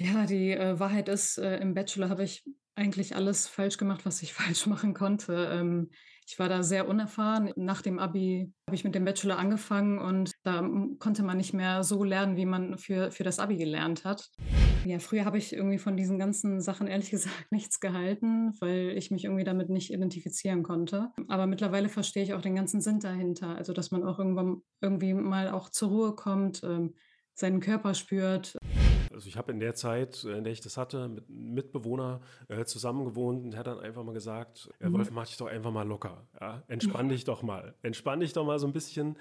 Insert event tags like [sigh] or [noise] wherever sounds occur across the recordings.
Ja, die, äh, Wahrheit ist, äh, im Bachelor habe ich eigentlich alles falsch gemacht, was ich [laughs] falsch machen konnte. Ähm, ich war da sehr unerfahren. Nach dem Abi habe ich mit dem Bachelor angefangen und da, konnte man nicht mehr so lernen, wie man für für das Abi gelernt hat. Ja, früher habe ich irgendwie von diesen ganzen Sachen ehrlich [laughs] gesagt nichts gehalten, weil ich mich irgendwie damit nicht identifizieren konnte. Aber mittlerweile verstehe ich auch den ganzen Sinn dahinter. Also, dass man auch irgendwann irgendwie mal auch zur Ruhe kommt, ähm, seinen Körper spürt. Also ich habe in der Zeit, äh, in der ich das hatte, mit einem Mitbewohner äh, zusammengewohnt und hat dann einfach mal gesagt, ja, Mhm. Wolf, mach dich doch einfach mal locker. Ja? Entspann dich doch mal. Entspann dich doch mal so ein bisschen.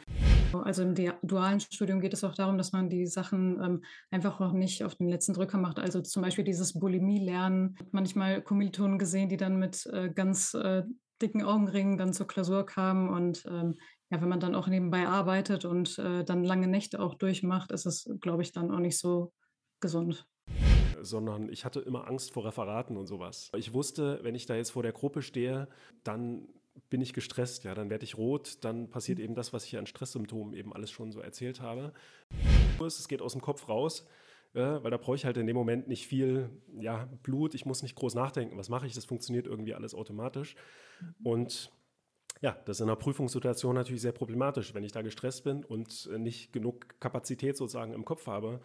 Also im dualen Studium geht es auch darum, dass man die Sachen, ähm, einfach auch nicht auf den letzten Drücker macht. Also zum Beispiel dieses Bulimie-Lernen. Manchmal Kommilitonen gesehen, die dann mit, äh, ganz, äh, dicken Augenringen dann zur Klausur kamen und, ähm, ja, wenn man dann auch nebenbei arbeitet und, äh, dann lange Nächte auch durchmacht, ist es, glaube ich, dann auch nicht so gesund. sondern ich hatte immer Angst vor Referaten und sowas. Ich wusste, wenn ich da jetzt vor der Gruppe stehe, dann bin ich gestresst, ja, dann werde ich rot, dann passiert eben das, was ich hier an Stresssymptomen eben alles schon so erzählt habe. Es geht aus dem Kopf raus, äh, weil da brauche ich halt in dem Moment nicht viel ja, Blut, ich muss nicht groß nachdenken, was mache ich, das funktioniert irgendwie alles automatisch. Und ja, das ist in einer Prüfungssituation natürlich sehr problematisch, wenn ich da gestresst bin und äh, nicht genug Kapazität sozusagen im Kopf habe.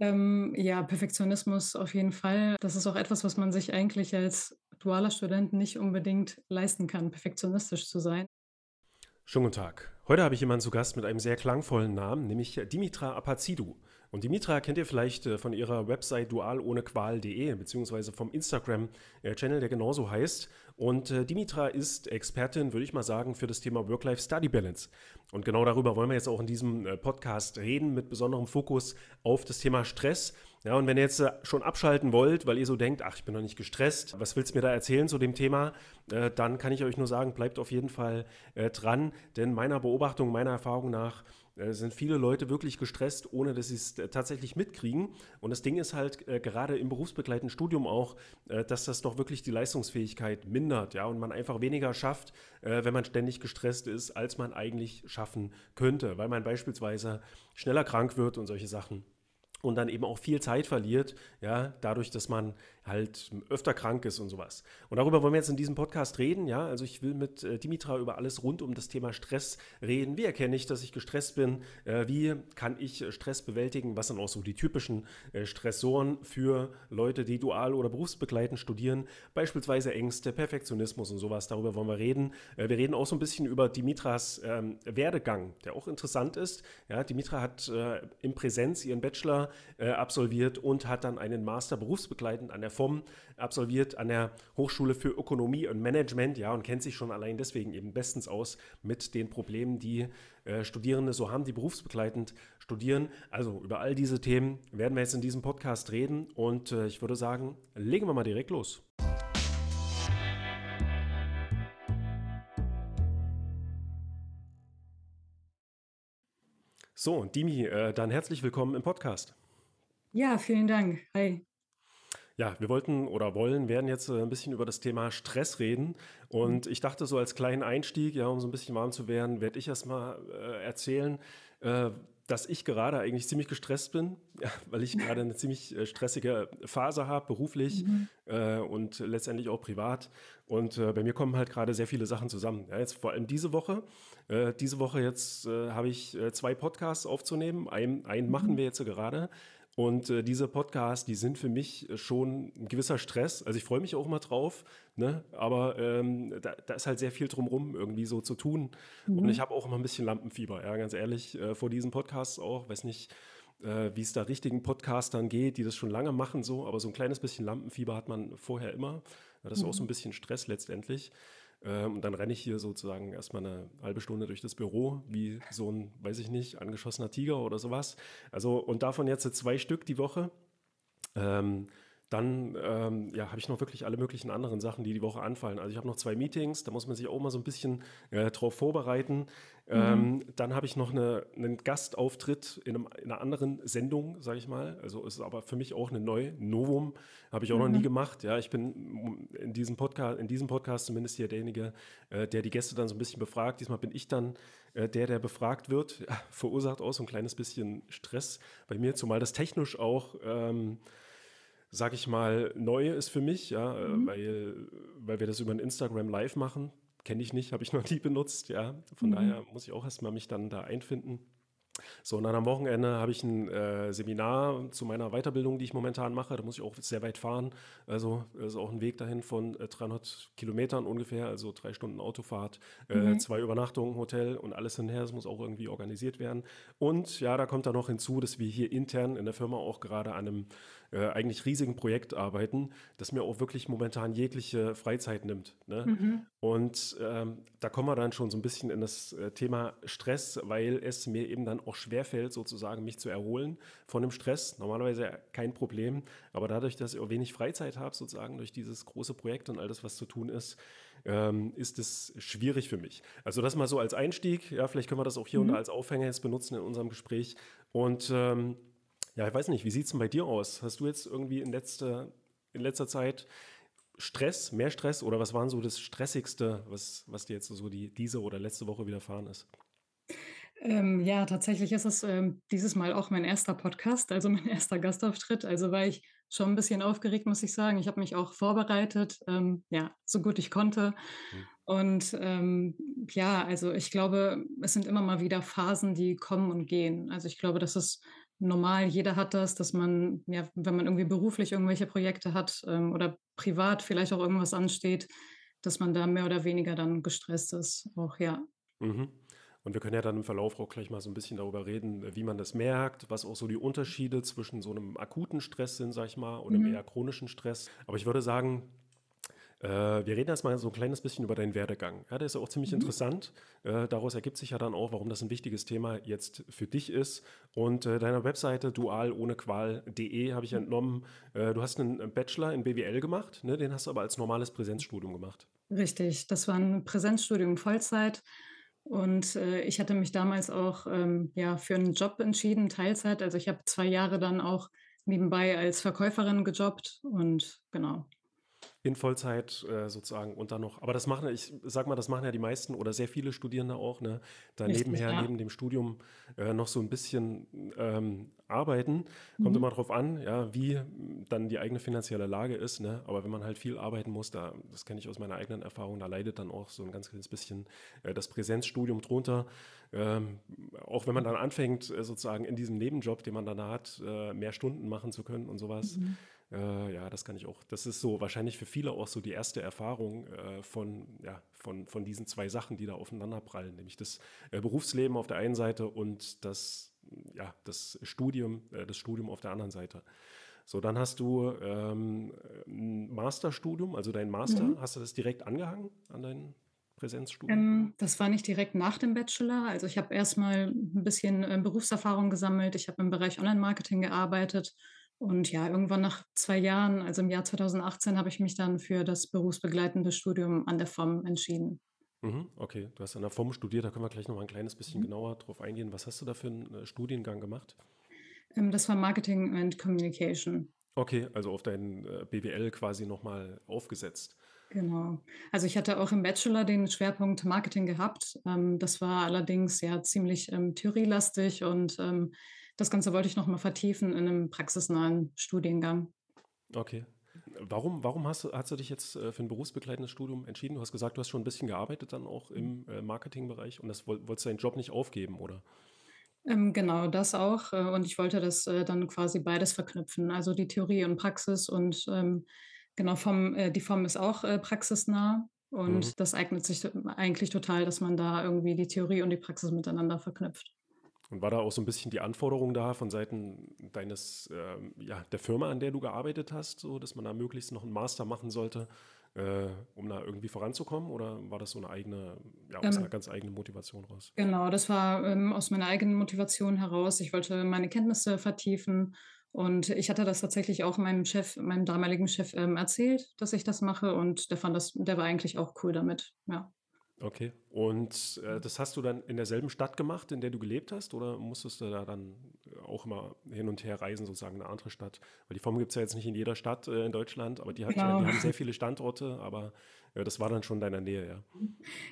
Ähm, ja, Perfektionismus auf jeden Fall. Das ist auch etwas, was man sich eigentlich als dualer Student nicht unbedingt leisten kann, perfektionistisch zu sein. Schönen guten Tag. Heute habe ich jemanden zu Gast mit einem sehr klangvollen Namen, nämlich Dimitra Apazidou. Und Dimitra kennt ihr vielleicht äh, von ihrer Website dualohnequal.de beziehungsweise vom Instagram-Channel, der genauso heißt. Und äh, Dimitra ist Expertin, würde ich mal sagen, für das Thema Work-Life-Study-Balance. Und genau darüber wollen wir jetzt auch in diesem äh, Podcast reden, mit besonderem Fokus auf das Thema Stress. Ja, und wenn ihr jetzt schon abschalten wollt, weil ihr so denkt, ach, ich bin noch nicht gestresst, was willst du mir da erzählen zu dem Thema, dann kann ich euch nur sagen, bleibt auf jeden Fall dran, denn meiner Beobachtung, meiner Erfahrung nach äh, sind viele Leute wirklich gestresst, ohne dass sie es äh, tatsächlich mitkriegen. Und das Ding ist halt äh, gerade im berufsbegleitenden Studium auch, äh, dass das doch wirklich die Leistungsfähigkeit mindert, ja, und man einfach weniger schafft, äh, wenn man ständig gestresst ist, als man eigentlich schaffen könnte, weil man beispielsweise schneller krank wird und solche Sachen und dann eben auch viel Zeit verliert, ja, dadurch, dass man halt öfter krank ist und sowas. Und darüber wollen wir jetzt in diesem Podcast reden, ja. Also ich will mit äh, Dimitra über alles rund um das Thema Stress reden. Wie erkenne ich, dass ich gestresst bin? Äh, wie kann ich äh, Stress bewältigen? Was sind auch so die typischen äh, Stressoren für Leute, die dual oder berufsbegleitend studieren? Beispielsweise Ängste, Perfektionismus und sowas. Darüber wollen wir reden. Äh, wir reden auch so ein bisschen über Dimitras ähm, Werdegang, der auch interessant ist. Ja, Dimitra hat äh, im Präsenz ihren Bachelor äh, absolviert und hat dann einen Master berufsbegleitend an der FOM absolviert, an der Hochschule für Ökonomie und Management, ja, und kennt sich schon allein deswegen eben bestens aus mit den Problemen, die äh, Studierende so haben, die berufsbegleitend studieren. Also über all diese Themen werden wir jetzt in diesem Podcast reden und äh, ich würde sagen, legen wir mal direkt los. So, Dimi, äh, dann herzlich willkommen im Podcast. Ja, vielen Dank. Hi. Ja, wir wollten oder wollen, werden jetzt äh, ein bisschen über das Thema Stress reden. Und ich dachte, so als kleinen Einstieg, ja, um so ein bisschen warm zu werden, werde ich erstmal äh, erzählen, äh, dass ich gerade eigentlich ziemlich gestresst bin, [laughs] weil ich gerade eine ziemlich äh, stressige Phase habe, beruflich Mhm. äh, und letztendlich auch privat. Und äh, bei mir kommen halt gerade sehr viele Sachen zusammen. Ja, jetzt vor allem diese Woche. Äh, diese Woche jetzt äh, habe ich zwei Podcasts aufzunehmen. Ein, einen machen Mhm. wir jetzt gerade. Und äh, diese Podcasts, die sind für mich äh, schon ein gewisser Stress. Also ich freue mich auch mal drauf, ne? aber ähm, da, da ist halt sehr viel drumrum irgendwie so zu tun. Und ich Mhm. habe auch immer ein bisschen Lampenfieber, ja, ganz ehrlich, äh, vor diesen Podcasts auch. Weiß nicht, äh, wie es da richtigen Podcastern geht, die das schon lange machen, so, aber so ein kleines bisschen Lampenfieber hat man vorher immer. Das ist auch so ein Mhm. bisschen Stress letztendlich. Ähm, und dann renne ich hier sozusagen erstmal eine halbe Stunde durch das Büro, wie so ein, weiß ich nicht, angeschossener Tiger oder sowas. Also, und davon jetzt zwei Stück die Woche. Ähm, dann ähm, ja, habe ich noch wirklich alle möglichen anderen Sachen, die die Woche anfallen. Also ich habe noch zwei Meetings, da muss man sich auch mal so ein bisschen äh, drauf vorbereiten. Mhm. Ähm, dann habe ich noch eine, einen Gastauftritt in, einem, in einer anderen Sendung, sage ich mal. Also es ist aber für mich auch eine neue Novum, habe ich auch noch nie Mhm. gemacht. Ja, ich bin in diesem Podcast, in diesem Podcast zumindest hier derjenige, äh, der die Gäste dann so ein bisschen befragt. Diesmal bin ich dann äh, der, der befragt wird. [laughs] Ja, verursacht auch so ein kleines bisschen Stress bei mir, zumal das technisch auch ähm, sag ich mal, neu ist für mich, ja, äh, Mhm. weil, weil wir das über ein Instagram Live machen. Kenne ich nicht, [laughs] habe ich noch nie benutzt, ja. Von Mhm. daher muss ich auch erstmal mich dann da einfinden. So, und dann am Wochenende habe ich ein äh, Seminar zu meiner Weiterbildung, die ich momentan mache. Da muss ich auch sehr weit fahren. Also ist auch ein Weg dahin von äh, 300 Kilometern ungefähr, also drei Stunden Autofahrt, äh, Mhm. zwei Übernachtungen, Hotel und alles hinher. Das muss auch irgendwie organisiert werden. Und ja, da kommt dann noch hinzu, dass wir hier intern in der Firma auch gerade an einem äh, eigentlich riesigen Projekt arbeiten, das mir auch wirklich momentan jegliche Freizeit nimmt. Ne? Mhm. Und ähm, da kommen wir dann schon so ein bisschen in das äh, Thema Stress, weil es mir eben dann auch schwerfällt, sozusagen mich zu erholen von dem Stress. Normalerweise kein Problem, aber dadurch, dass ich auch wenig Freizeit habe, sozusagen durch dieses große Projekt und all das, was zu tun ist, ähm, ist es schwierig für mich. Also das mal so als Einstieg. Ja, vielleicht können wir das auch hier und da Mhm. als Aufhänger jetzt benutzen in unserem Gespräch. Und ähm, ja, ich weiß nicht, wie sieht es denn bei dir aus? Hast du jetzt irgendwie in letzter, in letzter Zeit Stress, mehr Stress oder was war so das Stressigste, was, was dir jetzt so die, diese oder letzte Woche widerfahren ist? Ähm, ja, tatsächlich ist es, ähm, dieses Mal auch mein erster Podcast, also mein [laughs] erster Gastauftritt. Also war ich schon ein bisschen aufgeregt, muss ich sagen. Ich habe mich auch vorbereitet, ähm, ja, so gut ich konnte. Hm. Und, ähm, ja, also ich glaube, es sind immer mal wieder Phasen, die kommen und gehen. Also ich glaube, das ist normal. Jeder hat das, dass man, ja, wenn man irgendwie beruflich irgendwelche Projekte hat, ähm, oder privat vielleicht auch irgendwas ansteht, dass man da mehr oder weniger dann gestresst ist auch, ja. Mhm. Und wir können ja dann im Verlauf auch gleich mal so ein bisschen darüber reden, wie man das merkt, was auch so die Unterschiede zwischen so einem akuten Stress sind, sag ich mal, und einem Mhm. eher chronischen Stress. Aber ich würde sagen, äh, wir reden erstmal so ein kleines bisschen über deinen Werdegang. Ja, der ist ja auch ziemlich Mhm. interessant. Äh, daraus ergibt sich ja dann auch, warum das ein wichtiges Thema jetzt für dich ist. Und äh, deiner Webseite dualohnequal.de habe ich entnommen, äh, du hast einen Bachelor in BWL gemacht, ne? Den hast du aber als normales Präsenzstudium gemacht. Richtig, das war ein Präsenzstudium Vollzeit und, äh, ich hatte mich damals auch, ähm, ja, für einen Job entschieden, Teilzeit. Also, ich habe 2 Jahre dann auch nebenbei als Verkäuferin gejobbt und genau. In Vollzeit äh, sozusagen und dann noch, aber das machen, ich sag mal, das machen ja die meisten oder sehr viele Studierende auch, ne? Da Richtig, nebenher, ja. neben dem Studium äh, noch so ein bisschen ähm, arbeiten. Kommt Mhm. immer drauf an, ja, wie dann die eigene finanzielle Lage ist, ne? Aber wenn man halt viel arbeiten muss, da, das kenne ich aus meiner eigenen Erfahrung, da leidet dann auch so ein ganz kleines bisschen äh, das Präsenzstudium drunter. Ähm, auch wenn man dann anfängt, äh, sozusagen in diesem Nebenjob, den man dann hat, äh, mehr Stunden machen zu können und sowas. Mhm. Äh, ja, das kann ich auch. Das ist so wahrscheinlich für viele auch so die erste Erfahrung äh, von, ja, von, von diesen zwei Sachen, die da aufeinander prallen, nämlich das äh, Berufsleben auf der einen Seite und das, ja, das Studium, äh, das Studium auf der anderen Seite. So, dann hast du ähm, ein Masterstudium, also dein Master, Mhm. hast du das direkt angehangen an dein Präsenzstudium? Ähm, das war nicht direkt nach dem Bachelor. Also, ich habe erst mal 'n bisschen, ähm, Berufserfahrung gesammelt. Ich habe im Bereich Online-Marketing gearbeitet und ja, irgendwann nach 2 Jahren, also im Jahr 2018, habe ich mich dann für das berufsbegleitende Studium an der FOM entschieden. Mhm, okay, du hast an der FOM studiert, da können wir gleich noch mal ein kleines bisschen Mhm. genauer drauf eingehen. Was hast du da für einen äh, Studiengang gemacht? Ähm, das war Marketing and Communication. Okay, also auf dein äh, BWL quasi nochmal aufgesetzt. Genau. Also, ich hatte auch im Bachelor den Schwerpunkt Marketing gehabt. Ähm, das war allerdings ja ziemlich, ähm, theorielastig und, ähm, das Ganze wollte ich noch mal vertiefen in einem praxisnahen Studiengang. Okay. Warum, warum hast du, hast du dich jetzt äh, für ein berufsbegleitendes Studium entschieden? Du hast gesagt, du hast schon ein bisschen gearbeitet dann auch im äh, Marketingbereich und das woll, wolltest du deinen Job nicht aufgeben, oder? Ähm, genau, das auch. Äh, und ich wollte das, dann quasi beides verknüpfen, also die Theorie und Praxis und, ähm, genau, vom die Form ist auch, praxisnah Mhm. und das eignet sich eigentlich total, dass man da irgendwie die Theorie und die Praxis miteinander verknüpft. Und war da auch so ein bisschen die Anforderung da von Seiten deines, ähm, ja, der Firma, an der du gearbeitet hast, so, dass man da möglichst noch einen Master machen sollte, äh, um da irgendwie voranzukommen? Oder war das so eine eigene, ja, aus einer Ähm, ganz eigenen Motivation raus? genau, das war, ähm, aus meiner eigenen Motivation heraus. Ich wollte meine Kenntnisse vertiefen und ich hatte das tatsächlich auch meinem Chef meinem damaligen Chef, ähm, erzählt, dass ich das mache und der fand das der war eigentlich auch cool damit, ja. Okay. Und äh, das hast du dann in derselben Stadt gemacht, in der du gelebt hast, oder musstest du da dann auch immer hin und her reisen, sozusagen in eine andere Stadt? Weil die FOM gibt es ja jetzt nicht in jeder Stadt äh, in Deutschland, aber die hat, ja- Genau. die haben sehr viele Standorte, aber äh, das war dann schon in deiner Nähe, ja.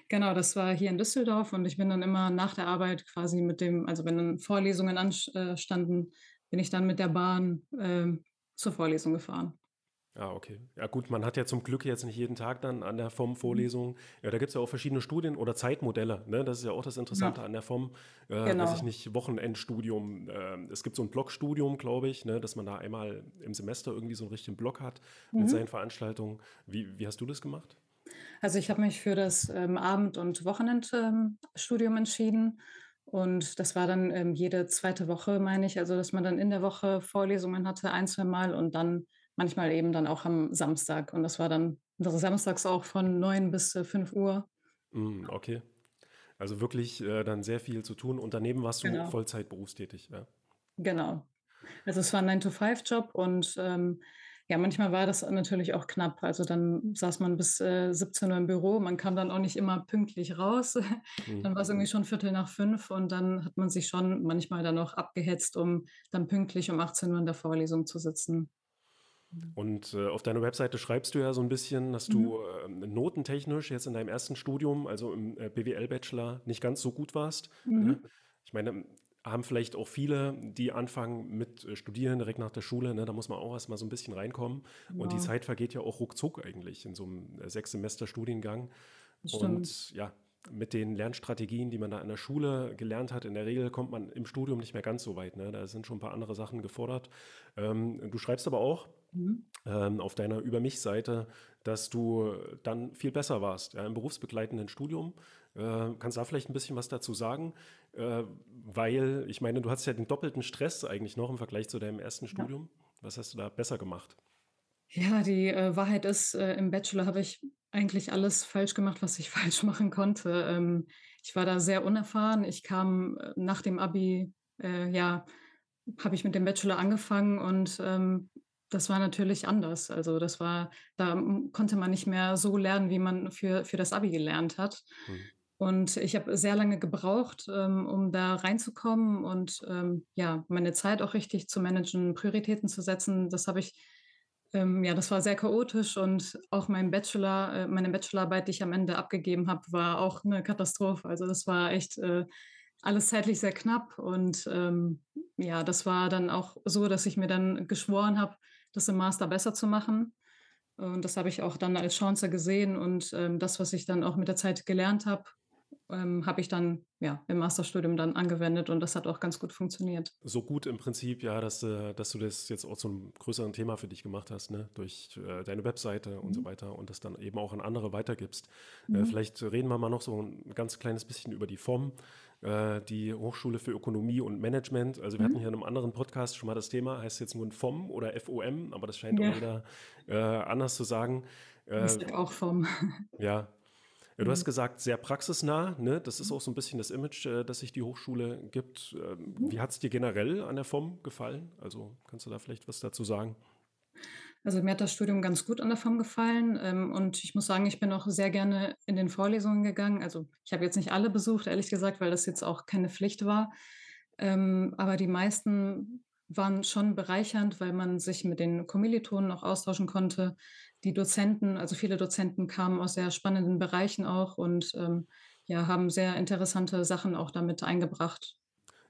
Genau, das war hier in Düsseldorf und ich bin dann immer nach der Arbeit quasi mit dem also wenn dann Vorlesungen anstanden, bin ich dann mit der Bahn, ähm, zur Vorlesung gefahren. Ah, okay. Ja gut, man hat ja zum Glück jetzt nicht jeden Tag dann an der FOM Vorlesungen. Ja, da gibt es ja auch verschiedene Studien oder Zeitmodelle. Ne? Das ist ja auch das Interessante Ja, an der FOM. Äh, weiß ich genau. nicht, Wochenendstudium. Äh, es gibt so ein Blockstudium, glaube ich, ne? dass man da einmal im Semester irgendwie so einen richtigen Block hat mit seinen Mhm. Veranstaltungen. Wie, wie hast du das gemacht? Also ich habe mich für das ähm, Abend- und Wochenendstudium ähm, entschieden. Und das war dann ähm, jede zweite Woche, meine ich. Also, dass man dann in der Woche Vorlesungen hatte, ein, zwei Mal und dann manchmal eben dann auch am Samstag. Und das war dann samstags auch von 9 bis äh, 5 Uhr. Mm, okay. Also wirklich äh, dann sehr viel zu tun. Und daneben warst du Genau, Vollzeit berufstätig, ja. genau. Also es war ein 9-to-5-Job und ähm, ja, manchmal war das natürlich auch knapp. Also dann saß man bis äh, 17 Uhr im Büro. Man kam dann auch nicht immer pünktlich raus. Mm. [laughs] Dann war es irgendwie schon Viertel nach fünf und dann hat man sich schon manchmal dann auch abgehetzt, um dann pünktlich um 18 Uhr in der Vorlesung zu sitzen. Und äh, auf deiner Webseite schreibst du ja so ein bisschen, dass du Mhm. ähm, notentechnisch jetzt in deinem ersten Studium, also im äh, BWL-Bachelor, nicht ganz so gut warst. Ne? Mhm. Ich meine, haben vielleicht auch viele, die anfangen mit äh, Studieren direkt nach der Schule, ne? Da muss man auch erst mal so ein bisschen reinkommen. Und die Zeit vergeht ja auch ruckzuck eigentlich in so einem äh, sechs Semester Studiengang. Und ja, mit den Lernstrategien, die man da in der Schule gelernt hat, in der Regel kommt man im Studium nicht mehr ganz so weit. Ne? Da sind schon ein paar andere Sachen gefordert. Ähm, du schreibst aber auch, Mhm. ähm, auf deiner Über mich-Seite, dass du dann viel besser warst ja, im berufsbegleitenden Studium. Äh, kannst du da vielleicht ein bisschen was dazu sagen? Äh, weil ich meine, du hast ja den doppelten Stress eigentlich noch im Vergleich zu deinem ersten Ja. Studium. Was hast du da besser gemacht? Ja, die äh, Wahrheit ist, äh, im Bachelor habe ich eigentlich alles falsch gemacht, was ich [laughs] falsch machen konnte. Ähm, ich war da sehr unerfahren. Ich kam äh, nach dem Abi, äh, ja, habe ich mit dem Bachelor angefangen und ähm, das war natürlich anders. Also das war, da m- konnte man nicht mehr so lernen, wie man für, für das Abi gelernt hat. Hm. Und ich habe sehr lange gebraucht, ähm, um da reinzukommen und ähm, ja, meine Zeit auch richtig zu managen, Prioritäten zu setzen. Das habe ich, ähm, ja, das war sehr chaotisch und auch mein Bachelor, äh, meine Bachelorarbeit, die ich am Ende abgegeben habe, war auch eine Katastrophe. Also das war echt äh, alles zeitlich sehr knapp und ähm, ja, das war dann auch so, dass ich mir dann geschworen habe, das im Master besser zu machen. Und das habe ich auch dann als Chance gesehen und ähm, das, was ich dann auch mit der Zeit gelernt habe, ähm, habe ich dann ja im Masterstudium dann angewendet und das hat auch ganz gut funktioniert. So gut im Prinzip, ja, dass, äh, dass du das jetzt auch zu einem größeren Thema für dich gemacht hast, ne? Durch äh, deine Webseite und so Mhm. weiter und das dann eben auch an andere weitergibst. Äh, Mhm. vielleicht reden wir mal noch so ein ganz kleines bisschen über die FOM, äh, die Hochschule für Ökonomie und Management. Also wir hatten Mhm. hier in einem anderen Podcast schon mal das Thema, heißt jetzt nur ein FOM oder FOM, aber das scheint auch Ja, jeder äh, anders zu sagen. Äh, sag auch vom. [laughs] ja, ja, du hast Mhm. gesagt, sehr praxisnah, ne? Das ist auch so ein bisschen das Image, äh, das sich die Hochschule gibt. Ähm, Mhm. wie hat es dir generell an der FOM gefallen? Also kannst du da vielleicht was dazu sagen? Also mir hat das Studium ganz gut an der FOM gefallen ähm, und ich muss sagen, ich bin auch sehr gerne in den Vorlesungen gegangen. Also ich habe jetzt nicht alle besucht, ehrlich gesagt, weil das jetzt auch keine Pflicht war. Ähm, aber die meisten waren schon bereichernd, weil man sich mit den Kommilitonen auch austauschen konnte. Die Dozenten, also viele Dozenten kamen aus sehr spannenden Bereichen auch und ähm, ja, haben sehr interessante Sachen auch damit eingebracht.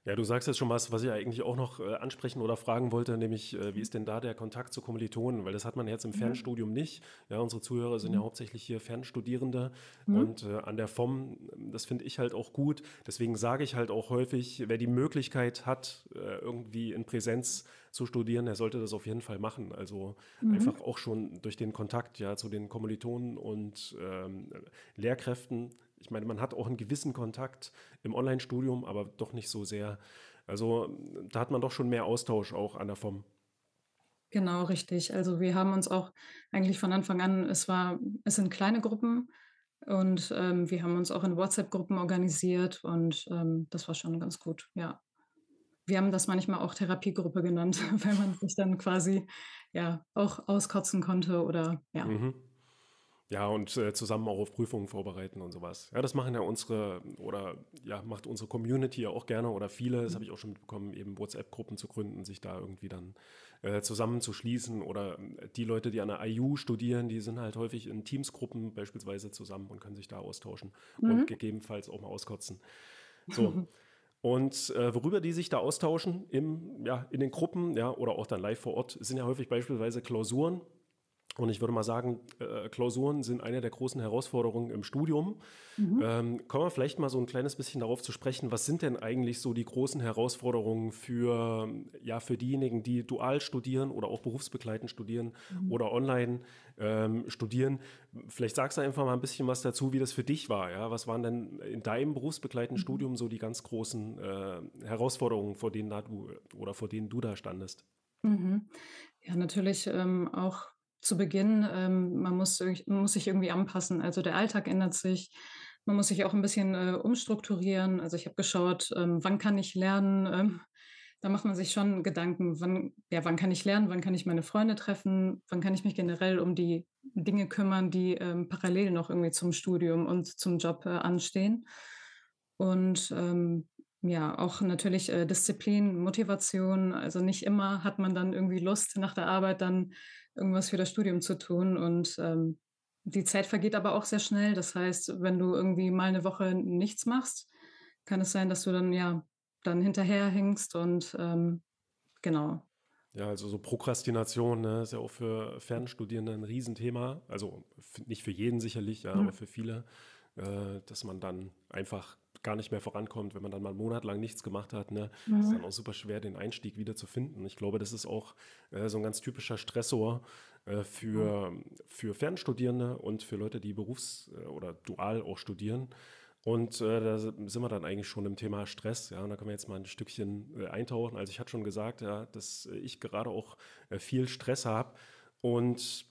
Ja, du sagst jetzt schon was, was ich eigentlich auch noch äh, ansprechen oder fragen wollte, nämlich äh, wie ist denn da der Kontakt zu Kommilitonen? Weil das hat man jetzt im Mhm. Fernstudium nicht. Ja, unsere Zuhörer sind ja Mhm. hauptsächlich hier Fernstudierende Mhm. und äh, an der FOM, das finde ich halt auch gut. Deswegen sage ich halt auch häufig, wer die Möglichkeit hat, äh, irgendwie in Präsenz zu studieren, der sollte das auf jeden Fall machen. Also Mhm. einfach auch schon durch den Kontakt ja zu den Kommilitonen und ähm, Lehrkräften. Ich meine, man hat auch einen gewissen Kontakt im Online-Studium, aber doch nicht so sehr. Also da hat man doch schon mehr Austausch auch an der FOM. Genau, richtig. Also wir haben uns auch eigentlich von Anfang an, es war, es sind kleine Gruppen und ähm, wir haben uns auch in WhatsApp-Gruppen organisiert und ähm, das war schon ganz gut, ja. Wir haben das manchmal auch Therapiegruppe genannt, [laughs] weil man sich dann quasi ja auch auskotzen konnte oder ja. Mhm. Ja, und äh, zusammen auch auf Prüfungen vorbereiten und sowas. Ja, das machen ja unsere, oder ja, macht unsere Community ja auch gerne oder viele, das habe ich auch schon mitbekommen, eben WhatsApp-Gruppen zu gründen, sich da irgendwie dann äh, zusammenzuschließen. Oder äh, die Leute, die an der IU studieren, die sind halt häufig in Teamsgruppen beispielsweise zusammen und können sich da austauschen und Mhm. gegebenenfalls auch mal auskotzen. So, [laughs] Und äh, worüber die sich da austauschen im, ja, in den Gruppen ja, oder auch dann live vor Ort, sind ja häufig beispielsweise Klausuren. Und ich würde mal sagen, äh, Klausuren sind eine der großen Herausforderungen im Studium. Mhm. Ähm, kommen wir vielleicht mal so ein kleines bisschen darauf zu sprechen, was sind denn eigentlich so die großen Herausforderungen für, ja, für diejenigen, die dual studieren oder auch berufsbegleitend studieren mhm. oder online ähm, studieren? Vielleicht sagst du einfach mal ein bisschen was dazu, wie das für dich war. Ja? Was waren denn in deinem berufsbegleitenden mhm. Studium so die ganz großen äh, Herausforderungen, vor denen da du oder vor denen du da standest? Mhm. Ja, natürlich ähm, auch zu Beginn, ähm, man muss, muss sich irgendwie anpassen. Also der Alltag ändert sich. Man muss sich auch ein bisschen äh, umstrukturieren. Also ich habe geschaut, ähm, wann kann ich lernen? Ähm, da macht man sich schon Gedanken, wann, ja, wann kann ich lernen, wann kann ich meine Freunde treffen, wann kann ich mich generell um die Dinge kümmern, die ähm, parallel noch irgendwie zum Studium und zum Job äh, anstehen. Und ähm, ja, auch natürlich äh, Disziplin, Motivation. Also nicht immer hat man dann irgendwie Lust, nach der Arbeit dann irgendwas für das Studium zu tun. Und ähm, die Zeit vergeht aber auch sehr schnell. Das heißt, wenn du irgendwie mal eine Woche nichts machst, kann es sein, dass du dann ja dann hinterherhängst und ähm, genau. Ja, also so Prokrastination ne, ist ja auch für Fernstudierende ein Riesenthema. Also nicht für jeden sicherlich, ja, mhm. aber für viele, äh, dass man dann einfach gar nicht mehr vorankommt, wenn man dann mal einen Monat lang nichts gemacht hat. Ne? Mhm. ist dann auch super schwer, den Einstieg wieder zu finden. Ich glaube, das ist auch äh, so ein ganz typischer Stressor äh, für, mhm. für Fernstudierende und für Leute, die berufs- äh, oder dual auch studieren. Und äh, da sind wir dann eigentlich schon im Thema Stress. Ja, und da können wir jetzt mal ein Stückchen äh, eintauchen. Also ich hatte schon gesagt, ja, dass ich gerade auch äh, viel Stress habe und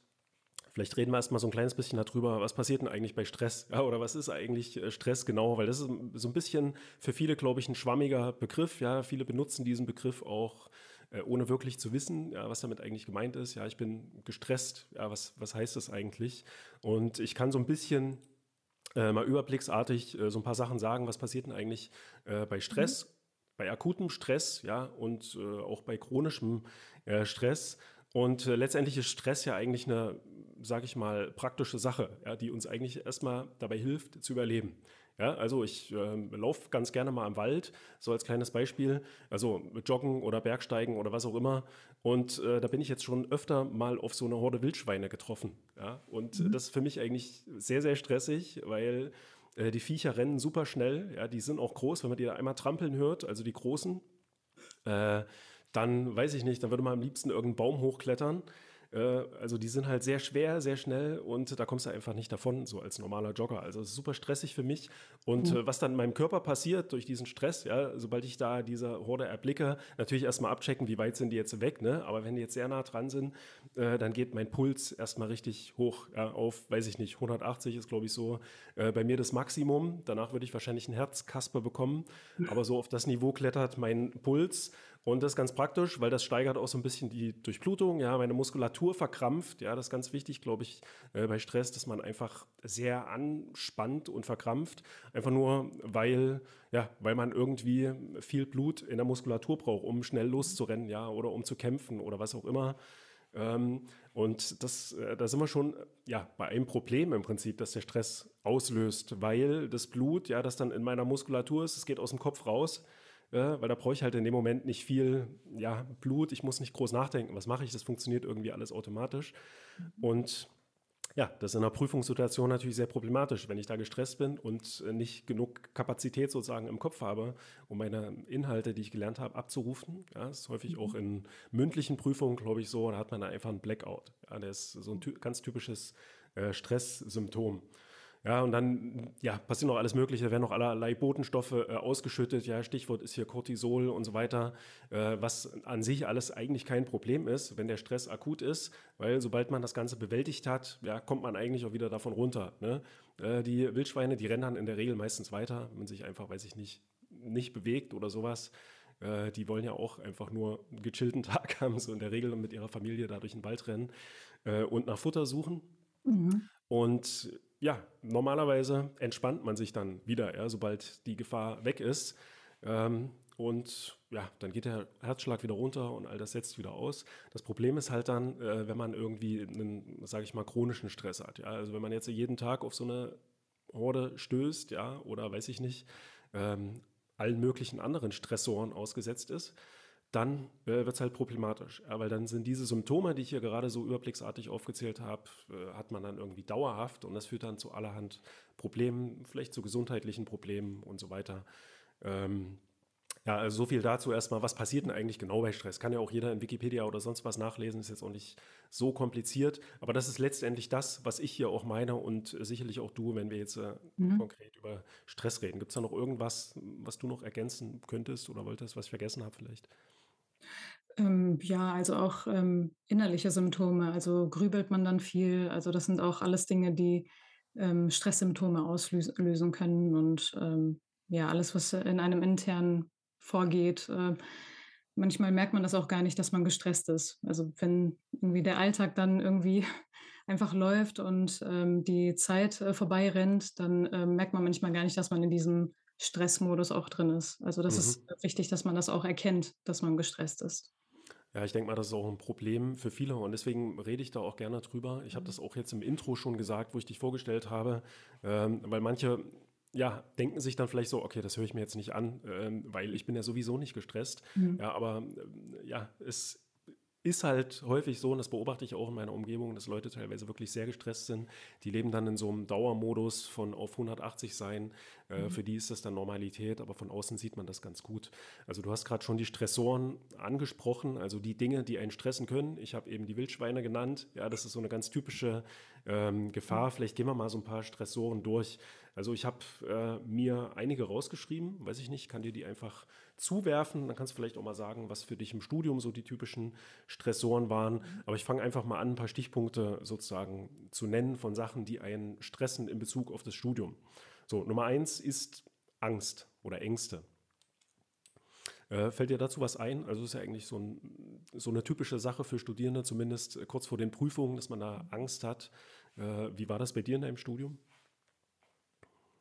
Vielleicht reden wir erstmal so ein kleines bisschen darüber, was passiert denn eigentlich bei Stress? Ja, oder was ist eigentlich äh, Stress genau? Weil das ist so ein bisschen für viele, glaube ich, ein schwammiger Begriff. Ja, viele benutzen diesen Begriff auch äh, ohne wirklich zu wissen, ja, was damit eigentlich gemeint ist. Ja, ich bin gestresst. Ja, was, was heißt das eigentlich? Und ich kann so ein bisschen äh, mal überblicksartig äh, so ein paar Sachen sagen, was passiert denn eigentlich äh, bei Stress, mhm. bei akutem Stress, ja, und äh, auch bei chronischem Stress. Und letztendlich ist Stress ja eigentlich eine sage ich mal, praktische Sache, ja, die uns eigentlich erstmal dabei hilft, zu überleben. Ja, also ich äh, laufe ganz gerne mal im Wald, so als kleines Beispiel, also Joggen oder Bergsteigen oder was auch immer. Und äh, da bin ich jetzt schon öfter mal auf so eine Horde Wildschweine getroffen. Ja? Und mhm. das ist für mich eigentlich sehr, sehr stressig, weil äh, die Viecher rennen super schnell. Ja? Die sind auch groß, wenn man die da einmal trampeln hört, also die großen. Äh, dann weiß ich nicht, dann würde man am liebsten irgendeinen Baum hochklettern. Äh, also die sind halt sehr schwer, sehr schnell und da kommst du einfach nicht davon, so als normaler Jogger. Also es ist super stressig für mich. Und mhm. was dann in meinem Körper passiert durch diesen Stress, ja, sobald ich da diese Horde erblicke, natürlich erstmal abchecken, wie weit sind die jetzt weg, ne? Aber wenn die jetzt sehr nah dran sind, äh, dann geht mein Puls erstmal richtig hoch, ja, auf, weiß ich nicht, 180 ist, glaube ich, so äh, bei mir das Maximum. Danach würde ich wahrscheinlich einen Herzkasper bekommen. Aber so auf das Niveau klettert mein Puls. Und das ist ganz praktisch, weil das steigert auch so ein bisschen die Durchblutung. Ja, meine Muskulatur verkrampft. Ja, das ist ganz wichtig, glaube ich, äh, bei Stress, dass man einfach sehr anspannt und verkrampft. Einfach nur, weil, ja, weil man irgendwie viel Blut in der Muskulatur braucht, um schnell loszurennen, ja, oder um zu kämpfen oder was auch immer. Ähm, und das, äh, da sind wir schon ja, bei einem Problem im Prinzip, dass der Stress auslöst, weil das Blut, ja, das dann in meiner Muskulatur ist, es geht aus dem Kopf raus weil da brauche ich halt in dem Moment nicht viel ja, Blut, ich muss nicht groß nachdenken, was mache ich, das funktioniert irgendwie alles automatisch. Und ja, das ist in einer Prüfungssituation natürlich sehr problematisch, wenn ich da gestresst bin und nicht genug Kapazität sozusagen im Kopf habe, um meine Inhalte, die ich gelernt habe, abzurufen. Ja, das ist häufig auch in mündlichen Prüfungen, glaube ich, so, da hat man da einfach einen Blackout. Ja, der ist so ein ty ganz typisches äh, Stresssymptom. Ja, und dann ja, passiert noch alles Mögliche, da werden noch allerlei Botenstoffe äh, ausgeschüttet. Ja, Stichwort ist hier Cortisol und so weiter, äh, was an sich alles eigentlich kein Problem ist, wenn der Stress akut ist, weil sobald man das Ganze bewältigt hat, ja, kommt man eigentlich auch wieder davon runter. Ne? Äh, die Wildschweine, die rennen dann in der Regel meistens weiter, wenn man sich einfach, weiß ich nicht, nicht bewegt oder sowas. Äh, die wollen ja auch einfach nur einen gechillten [laughs] Tag haben, so in der Regel mit ihrer Familie da durch den Wald rennen äh, und nach Futter suchen. Mhm. Und ja, normalerweise entspannt man sich dann wieder, ja, sobald die Gefahr weg ist. Ähm, und ja, dann geht der Herzschlag wieder runter und all das setzt wieder aus. Das Problem ist halt dann, äh, wenn man irgendwie einen, sage ich mal, chronischen Stress hat. Ja? Also wenn man jetzt jeden Tag auf so eine Horde stößt, ja, oder weiß ich nicht, ähm, allen möglichen anderen Stressoren ausgesetzt ist, dann äh, wird es halt problematisch. Ja, weil dann sind diese Symptome, die ich hier gerade so überblicksartig aufgezählt habe, äh, hat man dann irgendwie dauerhaft und das führt dann zu allerhand Problemen, vielleicht zu gesundheitlichen Problemen und so weiter. Ähm, ja, also so viel dazu erstmal. Was passiert denn eigentlich genau bei Stress? Kann ja auch jeder in Wikipedia oder sonst was nachlesen, ist jetzt auch nicht so kompliziert. Aber das ist letztendlich das, was ich hier auch meine und sicherlich auch du, wenn wir jetzt äh, mhm. konkret über Stress reden. Gibt es da noch irgendwas, was du noch ergänzen könntest oder wolltest, was ich vergessen habe vielleicht? Ähm, ja, also auch ähm, innerliche Symptome. Also grübelt man dann viel. Also das sind auch alles Dinge, die ähm, Stresssymptome auslösen können und ähm, ja, alles, was in einem internen vorgeht. Äh, manchmal merkt man das auch gar nicht, dass man gestresst ist. Also wenn irgendwie der Alltag dann irgendwie [laughs] einfach läuft und ähm, die Zeit äh, vorbei rennt, dann äh, merkt man manchmal gar nicht, dass man in diesem Stressmodus auch drin ist. Also das mhm. ist wichtig, dass man das auch erkennt, dass man gestresst ist. Ja, ich denke mal, das ist auch ein Problem für viele und deswegen rede ich da auch gerne drüber. Ich habe mhm. das auch jetzt im Intro schon gesagt, wo ich dich vorgestellt habe, ähm, weil manche ja, denken sich dann vielleicht so, okay, das höre ich mir jetzt nicht an, ähm, weil ich bin ja sowieso nicht gestresst. Mhm. Ja, aber äh, ja, es ist halt häufig so, und das beobachte ich auch in meiner Umgebung, dass Leute teilweise wirklich sehr gestresst sind. Die leben dann in so einem Dauermodus von auf 180 sein. Äh, mhm. Für die ist das dann Normalität, aber von außen sieht man das ganz gut. Also du hast gerade schon die Stressoren angesprochen, also die Dinge, die einen stressen können. Ich habe eben die Wildschweine genannt. Ja, das ist so eine ganz typische ähm, Gefahr. Mhm. Vielleicht gehen wir mal so ein paar Stressoren durch. Also ich habe äh, mir einige rausgeschrieben, weiß ich nicht, kann dir die einfach zuwerfen. Dann kannst du vielleicht auch mal sagen, was für dich im Studium so die typischen Stressoren waren. Mhm. Aber ich fange einfach mal an, ein paar Stichpunkte sozusagen zu nennen von Sachen, die einen stressen in Bezug auf das Studium. So, Nummer eins ist Angst oder Ängste. Äh, fällt dir dazu was ein? Also ist ja eigentlich so, ein, so, eine typische Sache für Studierende, zumindest kurz vor den Prüfungen, dass man da Angst hat. Äh, wie war das bei dir in deinem Studium?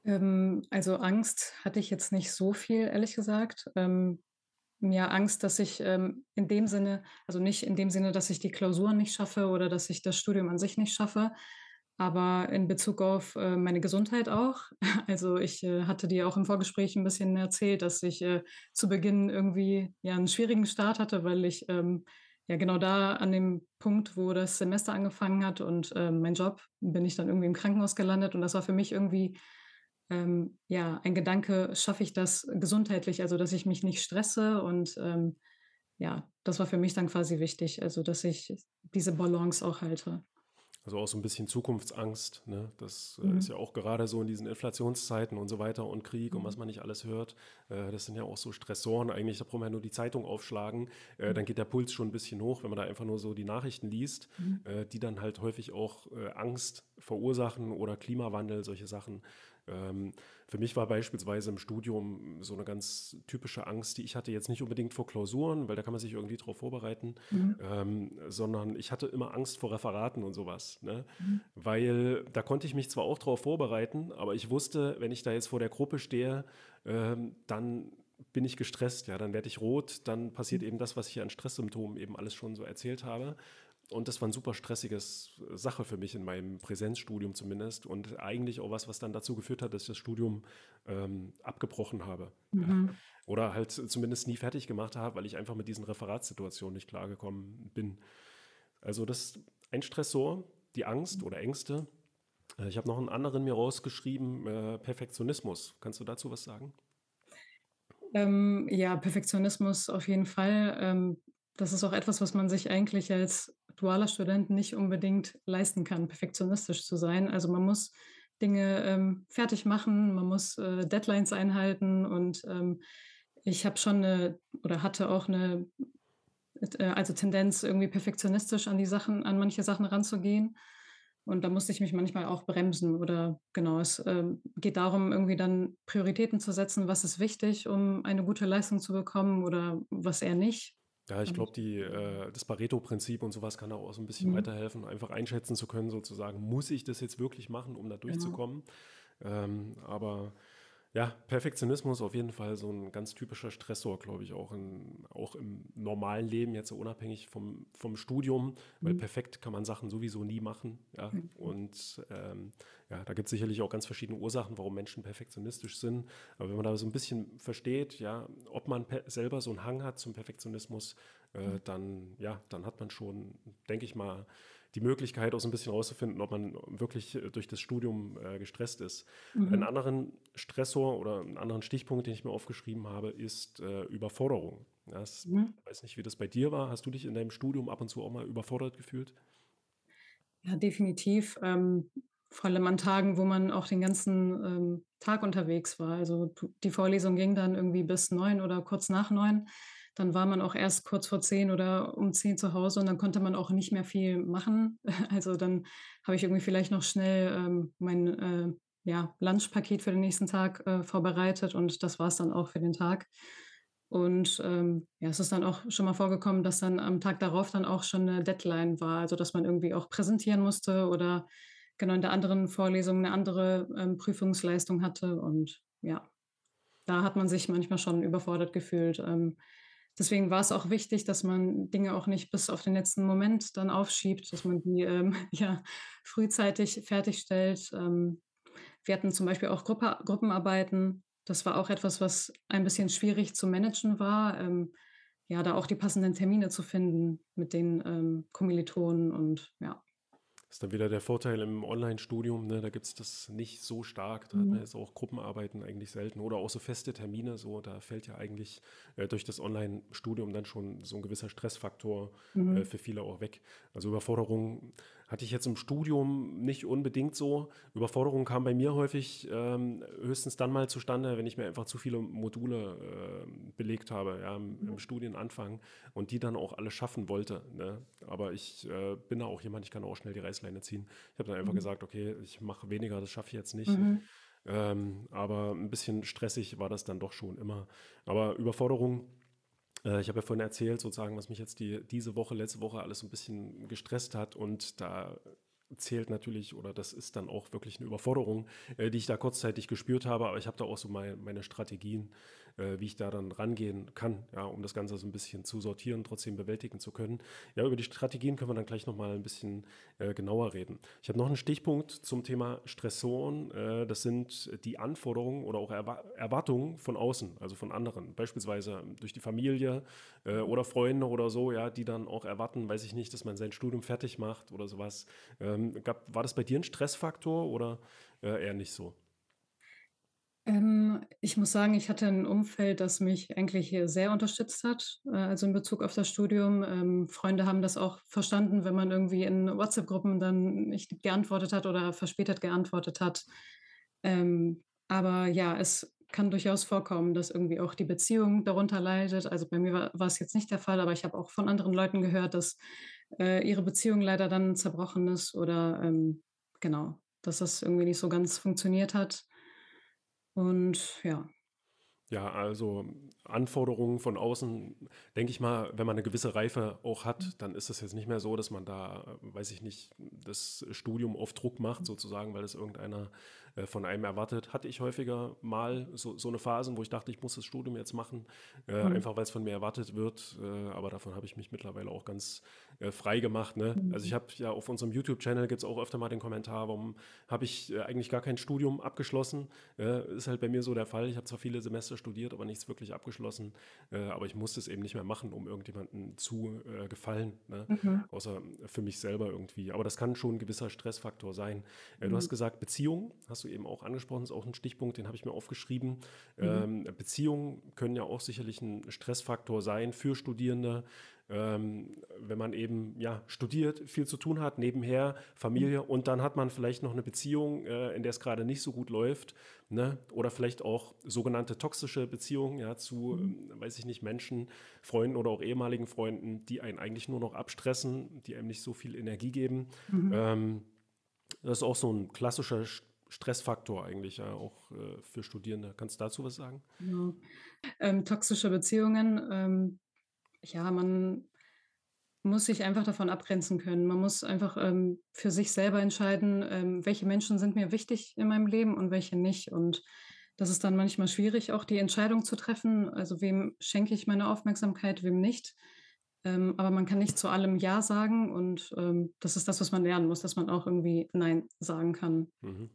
Ähm, also Angst hatte ich jetzt nicht so viel, ehrlich gesagt. Ähm, ja, Angst, dass ich ähm, in dem Sinne, also nicht in dem Sinne, dass ich die Klausuren nicht schaffe oder dass ich das Studium an sich nicht schaffe, aber in Bezug auf äh, meine Gesundheit auch. [laughs] Also ich äh, hatte dir auch im Vorgespräch ein bisschen erzählt, dass ich äh, zu Beginn irgendwie ja einen schwierigen Start hatte, weil ich ähm, ja genau da an dem Punkt, wo das Semester angefangen hat und äh, mein Job, bin ich dann irgendwie im Krankenhaus gelandet und das war für mich irgendwie ähm, ja, ein Gedanke, schaffe ich das gesundheitlich, also dass ich mich nicht stresse und ähm, ja, das war für mich dann quasi wichtig, also dass ich diese Balance auch halte. Also auch so ein bisschen Zukunftsangst. Ne? Das äh, mhm. ist ja auch gerade so in diesen Inflationszeiten und so weiter und Krieg und was mhm. man nicht alles hört. Äh, das sind ja auch so Stressoren. Eigentlich, da braucht man ja nur die Zeitung aufschlagen. Äh, mhm. Dann geht der Puls schon ein bisschen hoch, wenn man da einfach nur so die Nachrichten liest, mhm. Äh, die dann halt häufig auch äh, Angst verursachen oder Klimawandel, solche Sachen. Ähm, für mich war beispielsweise im Studium so eine ganz typische Angst, die ich hatte jetzt nicht unbedingt vor Klausuren, weil da kann man sich irgendwie drauf vorbereiten, mhm. ähm, sondern ich hatte immer Angst vor Referaten und sowas. Ne? Mhm. Weil da konnte ich mich zwar auch drauf vorbereiten, aber ich wusste, wenn ich da jetzt vor der Gruppe stehe, ähm, dann bin ich gestresst, ja, dann werde ich rot, dann passiert mhm. eben das, was ich hier an Stresssymptomen eben alles schon so erzählt habe. Und das war ein super stressiges äh, Sache für mich in meinem Präsenzstudium zumindest und eigentlich auch was, was dann dazu geführt hat, dass ich das Studium ähm, abgebrochen habe. Mhm. Oder halt zumindest nie fertig gemacht habe, weil ich einfach mit diesen Referatssituationen nicht klargekommen bin. Also das ist ein Stressor, die Angst oder Ängste. Äh, ich habe noch einen anderen mir rausgeschrieben, äh, Perfektionismus. Kannst du dazu was sagen? Ähm, ja, Perfektionismus auf jeden Fall. Ähm, das ist auch etwas, was man sich eigentlich als dualer Student nicht unbedingt leisten kann, perfektionistisch zu sein. Also man muss Dinge ähm, fertig machen, man muss äh, Deadlines einhalten und ähm, ich habe schon eine oder hatte auch eine äh, also Tendenz irgendwie perfektionistisch an die Sachen, an manche Sachen ranzugehen. Und da musste ich mich manchmal auch bremsen oder genau, es äh, geht darum, irgendwie dann Prioritäten zu setzen, was ist wichtig, um eine gute Leistung zu bekommen oder was eher nicht. Ja, ich glaube, äh, das Pareto-Prinzip und sowas kann auch so ein bisschen mhm. weiterhelfen, einfach einschätzen zu können, sozusagen, muss ich das jetzt wirklich machen, um da genau. durchzukommen? Genau. Ähm, aber Ja, Perfektionismus auf jeden Fall so ein ganz typischer Stressor, glaube ich, auch, in, auch im normalen Leben, jetzt so unabhängig vom, vom Studium, weil Mhm. perfekt kann man Sachen sowieso nie machen. Ja, Mhm. und ähm, ja, da gibt es sicherlich auch ganz verschiedene Ursachen, warum Menschen perfektionistisch sind. Aber wenn man da so ein bisschen versteht, ja, ob man selber so einen Hang hat zum Perfektionismus, äh, dann, ja, dann hat man schon, denke ich mal, die Möglichkeit, auch so ein bisschen rauszufinden, ob man wirklich äh, durch das Studium äh, gestresst ist. Einen Mhm. anderen Stressor oder einen anderen Stichpunkt, den ich mir aufgeschrieben habe, ist äh, Überforderung. Das, Mhm. ich weiß nicht, wie das bei dir war. Hast du dich in deinem Studium ab und zu auch mal überfordert gefühlt? Ja, definitiv. Ähm, vor allem an Tagen, wo man auch den ganzen, ähm, Tag unterwegs war. Also, die Vorlesung ging dann irgendwie bis 9 oder kurz nach 9. Dann war man auch erst kurz vor 10 oder um 10 zu Hause und dann konnte man auch nicht mehr viel machen. [laughs] Also, dann habe ich irgendwie vielleicht noch schnell, ähm, mein, äh, ja, Lunchpaket für den nächsten Tag, äh, vorbereitet und das war's dann auch für den Tag. Und, ähm, ja, es ist dann auch schon mal vorgekommen, dass dann am Tag darauf dann auch schon 'ne Deadline war, also, dass man irgendwie auch präsentieren musste oder genau in der anderen Vorlesung 'ne andere, ähm, Prüfungsleistung hatte und ja, da hat man sich manchmal schon überfordert gefühlt. Ähm, deswegen war's auch wichtig, dass man Dinge auch nicht bis auf den letzten Moment dann aufschiebt, dass man die, ähm, [laughs] ja, frühzeitig fertigstellt. Ähm, wir hatten zum Beispiel auch Gruppe Gruppenarbeiten. Das war auch etwas, was ein bisschen schwierig zu managen war, ähm, ja, da auch die passenden Termine zu finden mit den, ähm, Kommilitonen und ja. Ist dann wieder der Vorteil im Online-Studium, ne? Da gibt es das nicht so stark. Da hat man Mhm. jetzt auch Gruppenarbeiten eigentlich selten oder auch so feste Termine. So, da fällt ja eigentlich äh, durch das Online-Studium dann schon so ein gewisser Stressfaktor äh, Mhm. für viele auch weg. Also Überforderung hatte ich jetzt im Studium nicht unbedingt so. Überforderung kam bei mir häufig ähm, höchstens dann mal zustande, wenn ich mir einfach zu viele Module äh, belegt habe, ja, im, im Studienanfang und die dann auch alle schaffen wollte. Ne? Aber ich äh, bin da auch jemand, ich kann auch schnell die Reißleine ziehen. Ich habe dann einfach Mhm. gesagt, okay, ich mache weniger, das schaffe ich jetzt nicht. Mhm. Ähm, aber ein bisschen stressig war das dann doch schon immer. Aber Überforderung, ich habe ja vorhin erzählt, sozusagen, was mich jetzt die, diese Woche, letzte Woche alles ein bisschen gestresst hat. Und da zählt natürlich, oder das ist dann auch wirklich eine Überforderung, äh, die ich da kurzzeitig gespürt habe. Aber ich habe da auch so mein, meine Strategien, äh, wie ich da dann rangehen kann, ja, um das Ganze so ein bisschen zu sortieren, trotzdem bewältigen zu können. Ja, über die Strategien können wir dann gleich nochmal ein bisschen äh, genauer reden. Ich habe noch einen Stichpunkt zum Thema Stressoren. Äh, das sind die Anforderungen oder auch Erwa Erwartungen von außen, also von anderen, beispielsweise durch die Familie äh, oder Freunde oder so, ja, die dann auch erwarten, weiß ich nicht, dass man sein Studium fertig macht oder sowas. Ähm, gab, war das bei dir ein Stressfaktor oder äh, eher nicht so? Ähm, ich muss sagen, ich hatte ein Umfeld, das mich eigentlich, sehr unterstützt hat, äh, also in Bezug auf das Studium. Ähm, Freunde haben das auch verstanden, wenn man irgendwie in WhatsApp-Gruppen dann nicht geantwortet hat oder verspätet geantwortet hat. Ähm, aber ja, es kann durchaus vorkommen, dass irgendwie auch die Beziehung darunter leidet. Also, bei mir war war's jetzt nicht der Fall, aber ich habe auch von anderen Leuten gehört, dass, äh, ihre Beziehung leider dann zerbrochen ist oder, ähm, genau, dass das irgendwie nicht so ganz funktioniert hat. Und ja. Ja, also Anforderungen von außen, denke ich mal, wenn man eine gewisse Reife auch Mhm. hat, dann ist es jetzt nicht mehr so, dass man da, äh, weiß ich nicht, das Studium auf Druck macht, sozusagen, weil das irgendeiner äh, von einem erwartet. Hatte ich häufiger mal so, so eine Phase, wo ich dachte, ich muss das Studium jetzt machen, äh, Mhm. einfach weil es von mir erwartet wird. Äh, aber davon habe ich mich mittlerweile auch ganz äh, frei gemacht. Ne? Also ich Mhm. habe ja auf unserem YouTube-Channel gibt es auch öfter mal den Kommentar, warum habe ich äh, eigentlich gar kein Studium abgeschlossen? Ist halt bei mir so der Fall. Ich habe zwar viele Semester studiert, aber nichts wirklich abgeschlossen. Aber ich musste es eben nicht mehr machen, um irgendjemandem zu gefallen. Ne? Mhm. Außer für mich selber irgendwie. Aber das kann schon ein gewisser Stressfaktor sein. Du Mhm. hast gesagt, Beziehungen, hast du eben auch angesprochen, ist auch ein Stichpunkt, den habe ich mir aufgeschrieben. Mhm. Ähm, Beziehungen können ja auch sicherlich ein Stressfaktor sein für Studierende. Ähm, wenn man eben ja, studiert, viel zu tun hat, nebenher Familie und dann hat man vielleicht noch eine Beziehung, äh, in der es gerade nicht so gut läuft, ne? oder vielleicht auch sogenannte toxische Beziehungen ja, zu, Mhm. ähm, weiß ich nicht, Menschen, Freunden oder auch ehemaligen Freunden, die einen eigentlich nur noch abstressen, die einem nicht so viel Energie geben. Mhm. Ähm, das ist auch so ein klassischer Sch- Stressfaktor eigentlich, ja, auch äh, für Studierende. Kannst du dazu was sagen? Genau. Ähm, toxische Beziehungen, ähm, ja, man muss sich einfach davon abgrenzen können. Man muss einfach, ähm, für sich selber entscheiden, ähm, welche Menschen sind mir wichtig in meinem Leben und welche nicht. Und das ist dann manchmal schwierig, auch die Entscheidung zu treffen, also wem schenke ich meine Aufmerksamkeit, wem nicht. Ähm, aber man kann nicht zu allem Ja sagen und ähm, das ist das, was man lernen muss, dass man auch irgendwie Nein sagen kann. Mhm.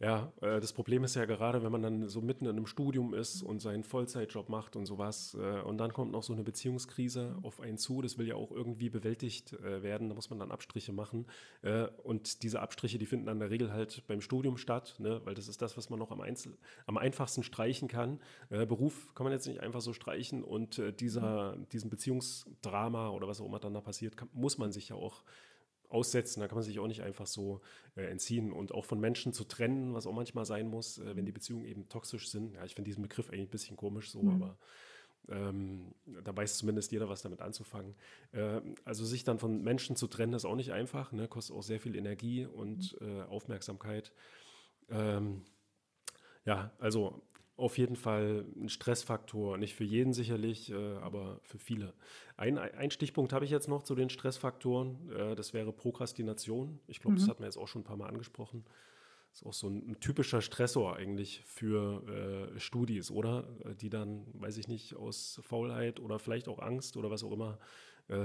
Ja, äh, das Problem ist ja gerade, wenn man dann so mitten in einem Studium ist und seinen Vollzeitjob macht und sowas, äh, und dann kommt noch so eine Beziehungskrise auf einen zu, das will ja auch irgendwie bewältigt äh, werden, da muss man dann Abstriche machen. Äh, und diese Abstriche, die finden dann in der Regel halt beim Studium statt, ne? weil das ist das, was man noch am, Einzel am einfachsten streichen kann. Äh, Beruf kann man jetzt nicht einfach so streichen und äh, dieser, diesem Beziehungsdrama oder was auch immer dann da passiert, muss man sich ja auch aussetzen. Da kann man sich auch nicht einfach so äh, entziehen. Und auch von Menschen zu trennen, was auch manchmal sein muss, äh, wenn die Beziehungen eben toxisch sind. Ja, ich finde diesen Begriff eigentlich ein bisschen komisch so, mhm. aber ähm, da weiß zumindest jeder, was damit anzufangen. Äh, also sich dann von Menschen zu trennen, ist auch nicht einfach, ne? kostet auch sehr viel Energie und mhm. äh, Aufmerksamkeit. Ähm, ja, also auf jeden Fall ein Stressfaktor. Nicht für jeden sicherlich, äh, aber für viele. Ein, ein Stichpunkt habe ich jetzt noch zu den Stressfaktoren. Äh, das wäre Prokrastination. Ich glaube, mhm. das hat man jetzt auch schon ein paar Mal angesprochen. Das ist auch so ein, ein typischer Stressor eigentlich für äh, Studis, oder? Äh, die dann, weiß ich nicht, aus Faulheit oder vielleicht auch Angst oder was auch immer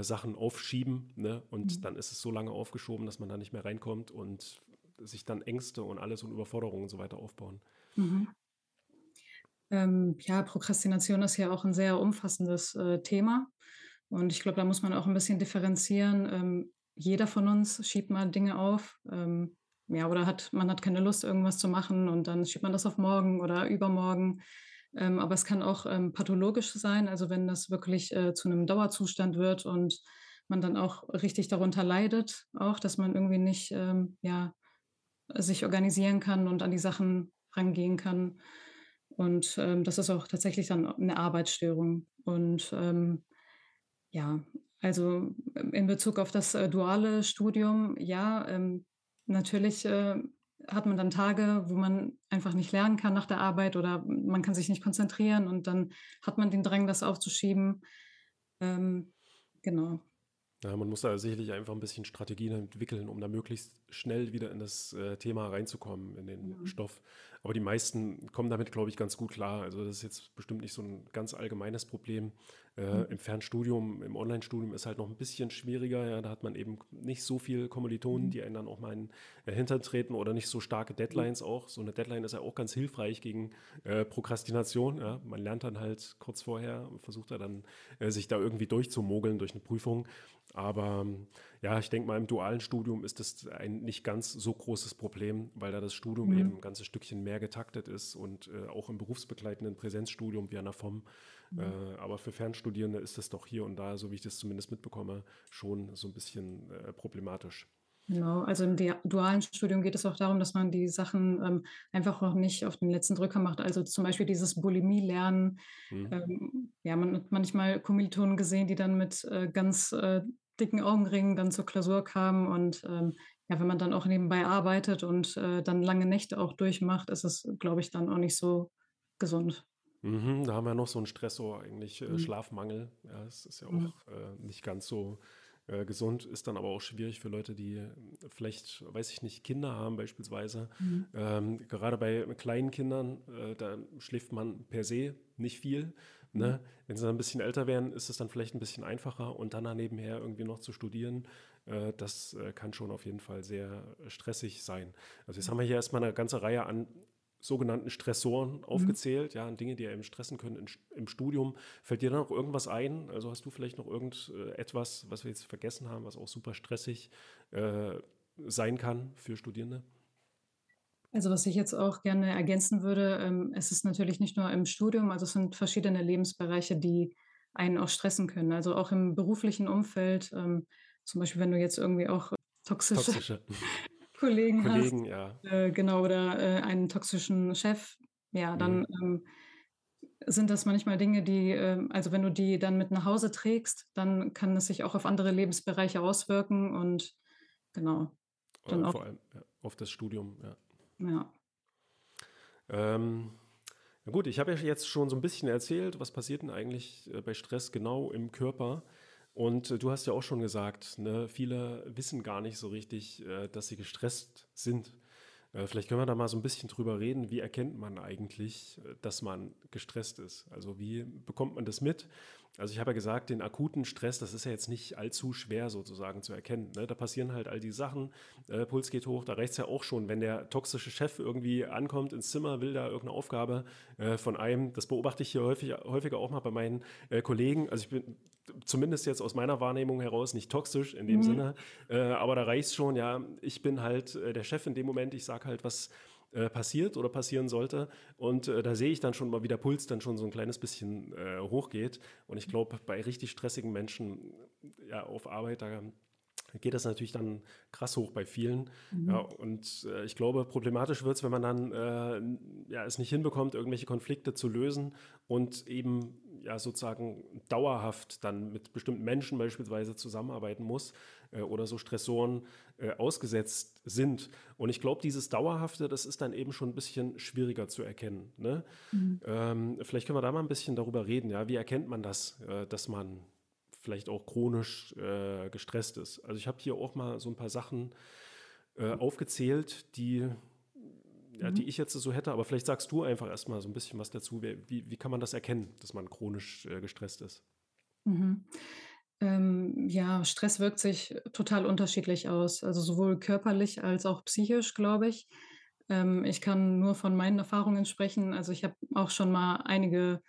Sachen aufschieben. Ne? Und mhm. dann ist es so lange aufgeschoben, dass man da nicht mehr reinkommt und sich dann Ängste und alles und Überforderungen und so weiter aufbauen. Mhm. Ähm, ja, Prokrastination ist ja auch ein sehr umfassendes, äh, Thema. Und ich glaube, da muss man auch ein bisschen differenzieren. Ähm, jeder von uns schiebt mal Dinge auf, ähm, ja, oder hat man hat keine Lust, irgendwas zu machen und dann schiebt man das auf morgen oder übermorgen. Ähm, aber es kann auch, ähm, pathologisch sein, also wenn das wirklich, äh, zu einem Dauerzustand wird und man dann auch richtig darunter leidet auch, dass man irgendwie nicht, ähm, ja, sich organisieren kann und an die Sachen rangehen kann. Und ähm, das ist auch tatsächlich dann eine Arbeitsstörung. Und ähm, ja, also ähm, in Bezug auf das äh, duale Studium, ja, ähm, natürlich äh, hat man dann Tage, wo man einfach nicht lernen kann nach der Arbeit oder man kann sich nicht konzentrieren und dann hat man den Drang, das aufzuschieben. Ähm, genau. Ja, man muss da sicherlich einfach ein bisschen Strategien entwickeln, um da möglichst schnell wieder in das äh, Thema reinzukommen, in den mhm. Stoff. Aber die meisten kommen damit, glaube ich, ganz gut klar. Also das ist jetzt bestimmt nicht so ein ganz allgemeines Problem. Äh, mhm. Im Fernstudium, im Online-Studium ist halt noch ein bisschen schwieriger. Ja, da hat man eben nicht so viele Kommilitonen, mhm. die einen dann auch mal in äh, Hintern treten oder nicht so starke Deadlines mhm. auch. So eine Deadline ist ja auch ganz hilfreich gegen äh, Prokrastination. Ja. Man lernt dann halt kurz vorher und versucht da dann äh, sich da irgendwie durchzumogeln durch eine Prüfung. Aber ja, ich denke mal, im dualen Studium ist das ein nicht ganz so großes Problem, weil da das Studium mhm. eben ein ganzes Stückchen mehr getaktet ist und äh, auch im berufsbegleitenden Präsenzstudium wie an der FOM. Mhm. Äh, aber für Fernstudierende ist das doch hier und da, so wie ich das zumindest mitbekomme, schon so ein bisschen äh, problematisch. Genau, also im dualen Studium geht es auch darum, dass man die Sachen ähm, einfach auch nicht auf den letzten Drücker macht. Also zum Beispiel dieses Bulimie-Lernen. Mhm. Ähm, ja, man hat manchmal Kommilitonen gesehen, die dann mit äh, ganz äh, dicken Augenringen dann zur Klausur kamen. Und ähm, ja, wenn man dann auch nebenbei arbeitet und äh, dann lange Nächte auch durchmacht, ist es, glaube ich, dann auch nicht so gesund. Mhm, da haben wir noch so einen Stressor, eigentlich äh, mhm. Schlafmangel. Ja, es ist ja mhm. auch äh, nicht ganz so äh, gesund, ist dann aber auch schwierig für Leute, die vielleicht, weiß ich nicht, Kinder haben beispielsweise. Mhm. Ähm, gerade bei kleinen Kindern, äh, da schläft man per se nicht viel. Ne? Mhm. Wenn sie dann ein bisschen älter werden, ist es dann vielleicht ein bisschen einfacher und dann nebenher irgendwie noch zu studieren, äh, das äh, kann schon auf jeden Fall sehr stressig sein. Also jetzt haben wir hier erstmal eine ganze Reihe an sogenannten Stressoren mhm. aufgezählt, ja, Dinge, die einem stressen können in, im Studium. Fällt dir da noch irgendwas ein? Also hast du vielleicht noch irgendetwas, was wir jetzt vergessen haben, was auch super stressig äh, sein kann für Studierende? Also was ich jetzt auch gerne ergänzen würde, ähm, es ist natürlich nicht nur im Studium, also es sind verschiedene Lebensbereiche, die einen auch stressen können. Also auch im beruflichen Umfeld, ähm, zum Beispiel wenn du jetzt irgendwie auch toxische, toxische. Kollegen, [laughs] Kollegen hast, ja. äh, genau, oder äh, einen toxischen Chef, ja, dann mhm. ähm, sind das manchmal Dinge, die, äh, also wenn du die dann mit nach Hause trägst, dann kann es sich auch auf andere Lebensbereiche auswirken und genau. Dann vor allem ja, auf das Studium, ja. Ja. Ähm, na gut, ich habe ja jetzt schon so ein bisschen erzählt, was passiert denn eigentlich äh, bei Stress genau im Körper. Und äh, du hast ja auch schon gesagt, ne, viele wissen gar nicht so richtig, äh, dass sie gestresst sind. Vielleicht können wir da mal so ein bisschen drüber reden, wie erkennt man eigentlich, dass man gestresst ist? Also wie bekommt man das mit? Also ich habe ja gesagt, den akuten Stress, das ist ja jetzt nicht allzu schwer sozusagen zu erkennen. Ne? Da passieren halt all die Sachen, äh, Puls geht hoch, da reicht es ja auch schon, wenn der toxische Chef irgendwie ankommt ins Zimmer, will da irgendeine Aufgabe äh, von einem. Das beobachte ich hier häufig, häufiger auch mal bei meinen äh, Kollegen. Also ich bin zumindest jetzt aus meiner Wahrnehmung heraus nicht toxisch in dem mhm. Sinne, äh, aber da reicht es schon, ja, ich bin halt äh, der Chef in dem Moment, ich sage halt, was äh, passiert oder passieren sollte. Und äh, da sehe ich dann schon mal, wie der Puls dann schon so ein kleines bisschen äh, hochgeht. Und ich glaube, bei richtig stressigen Menschen ja, auf Arbeit, da geht das natürlich dann krass hoch bei vielen. Mhm. Ja, und äh, ich glaube, problematisch wird es, wenn man dann äh, ja, es nicht hinbekommt, irgendwelche Konflikte zu lösen und eben ja sozusagen dauerhaft dann mit bestimmten Menschen beispielsweise zusammenarbeiten muss äh, oder so Stressoren äh, ausgesetzt sind. Und ich glaube, dieses Dauerhafte, das ist dann eben schon ein bisschen schwieriger zu erkennen. Ne? Mhm. Ähm, vielleicht können wir da mal ein bisschen darüber reden. Ja? Wie erkennt man das, äh, dass man vielleicht auch chronisch äh, gestresst ist? Also ich habe hier auch mal so ein paar Sachen äh, aufgezählt, die ja, die mhm. ich jetzt so hätte, aber vielleicht sagst du einfach erstmal so ein bisschen was dazu. Wie, wie kann man das erkennen, dass man chronisch äh, gestresst ist? Mhm. Ähm, ja, Stress wirkt sich total unterschiedlich aus, also sowohl körperlich als auch psychisch, glaube ich. Ähm, ich kann nur von meinen Erfahrungen sprechen. Also ich habe auch schon mal einige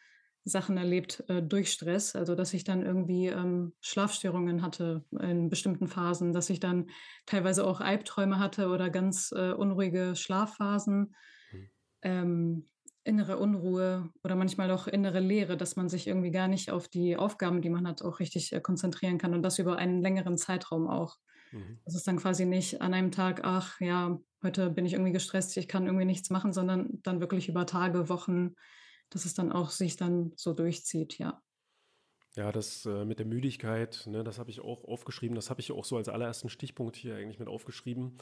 Sachen erlebt äh, durch Stress, also dass ich dann irgendwie ähm, Schlafstörungen hatte in bestimmten Phasen, dass ich dann teilweise auch Albträume hatte oder ganz äh, unruhige Schlafphasen. Mhm. Ähm, innere Unruhe oder manchmal auch innere Leere, dass man sich irgendwie gar nicht auf die Aufgaben, die man hat, auch richtig äh, konzentrieren kann und das über einen längeren Zeitraum auch. Mhm. Das ist dann quasi nicht an einem Tag, ach ja, heute bin ich irgendwie gestresst, ich kann irgendwie nichts machen, sondern dann wirklich über Tage, Wochen, dass es dann auch sich dann so durchzieht, ja. Ja, das äh, mit der Müdigkeit, ne, das habe ich auch aufgeschrieben. Das habe ich auch so als allerersten Stichpunkt hier eigentlich mit aufgeschrieben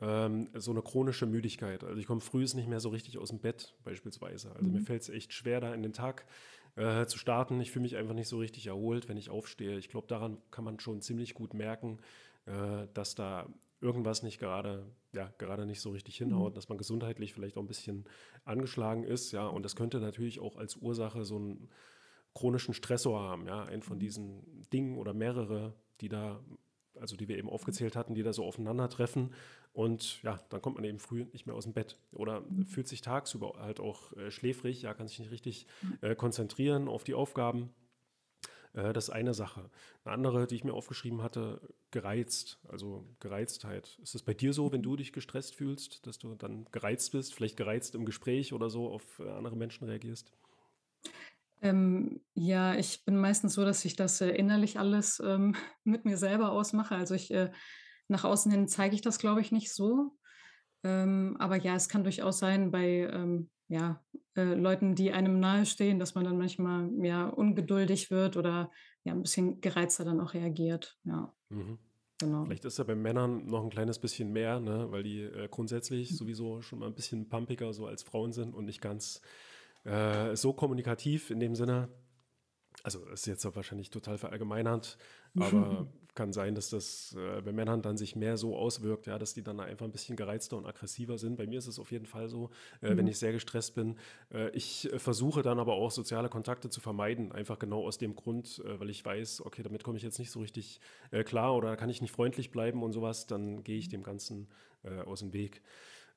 ähm, so eine chronische Müdigkeit. Also ich komme früh nicht mehr so richtig aus dem Bett beispielsweise. Also mhm. mir fällt es echt schwer, da in den Tag äh, zu starten. Ich fühle mich einfach nicht so richtig erholt, wenn ich aufstehe. Ich glaube, daran kann man schon ziemlich gut merken, äh, dass da irgendwas nicht gerade, ja, gerade nicht so richtig hinhaut, mhm. dass man gesundheitlich vielleicht auch ein bisschen angeschlagen ist, ja, und das könnte natürlich auch als Ursache so einen chronischen Stressor haben, ja, ein von mhm. diesen Dingen oder mehrere, die da also die wir eben aufgezählt hatten, die da so aufeinandertreffen. Und ja, dann kommt man eben früh nicht mehr aus dem Bett oder fühlt sich tagsüber halt auch äh, schläfrig, ja, kann sich nicht richtig äh, konzentrieren auf die Aufgaben. Äh, das ist eine Sache. Eine andere, die ich mir aufgeschrieben hatte, gereizt, also Gereiztheit. Ist es bei dir so, wenn du dich gestresst fühlst, dass du dann gereizt bist, vielleicht gereizt im Gespräch oder so auf äh, andere Menschen reagierst? Ähm, ja, ich bin meistens so, dass ich das, äh, innerlich alles, ähm, [laughs] mit mir selber ausmache. Also, ich äh, nach außen hin zeige ich das, glaube ich, nicht so. Ähm, aber ja, es kann durchaus sein bei, ähm, ja, äh, Leuten, die einem nahestehen, dass man dann manchmal, ja, ungeduldig wird oder, ja, ein bisschen gereizter dann auch reagiert, ja. Mhm. Genau. Vielleicht ist ja bei Männern noch ein kleines bisschen mehr, ne, weil die, äh, grundsätzlich mhm. sowieso schon mal ein bisschen pumpiger so als Frauen sind und nicht ganz äh, so kommunikativ in dem Sinne. Also ist jetzt wahrscheinlich total verallgemeinert, aber [laughs] kann sein, dass das äh, bei Männern dann sich mehr so auswirkt, ja, dass die dann einfach ein bisschen gereizter und aggressiver sind. Bei mir ist es auf jeden Fall so, äh, mhm. wenn ich sehr gestresst bin. Äh, ich versuche dann aber auch soziale Kontakte zu vermeiden, einfach genau aus dem Grund, äh, weil ich weiß, okay, damit komme ich jetzt nicht so richtig äh, klar oder kann ich nicht freundlich bleiben und sowas, dann gehe ich dem Ganzen äh, aus dem Weg.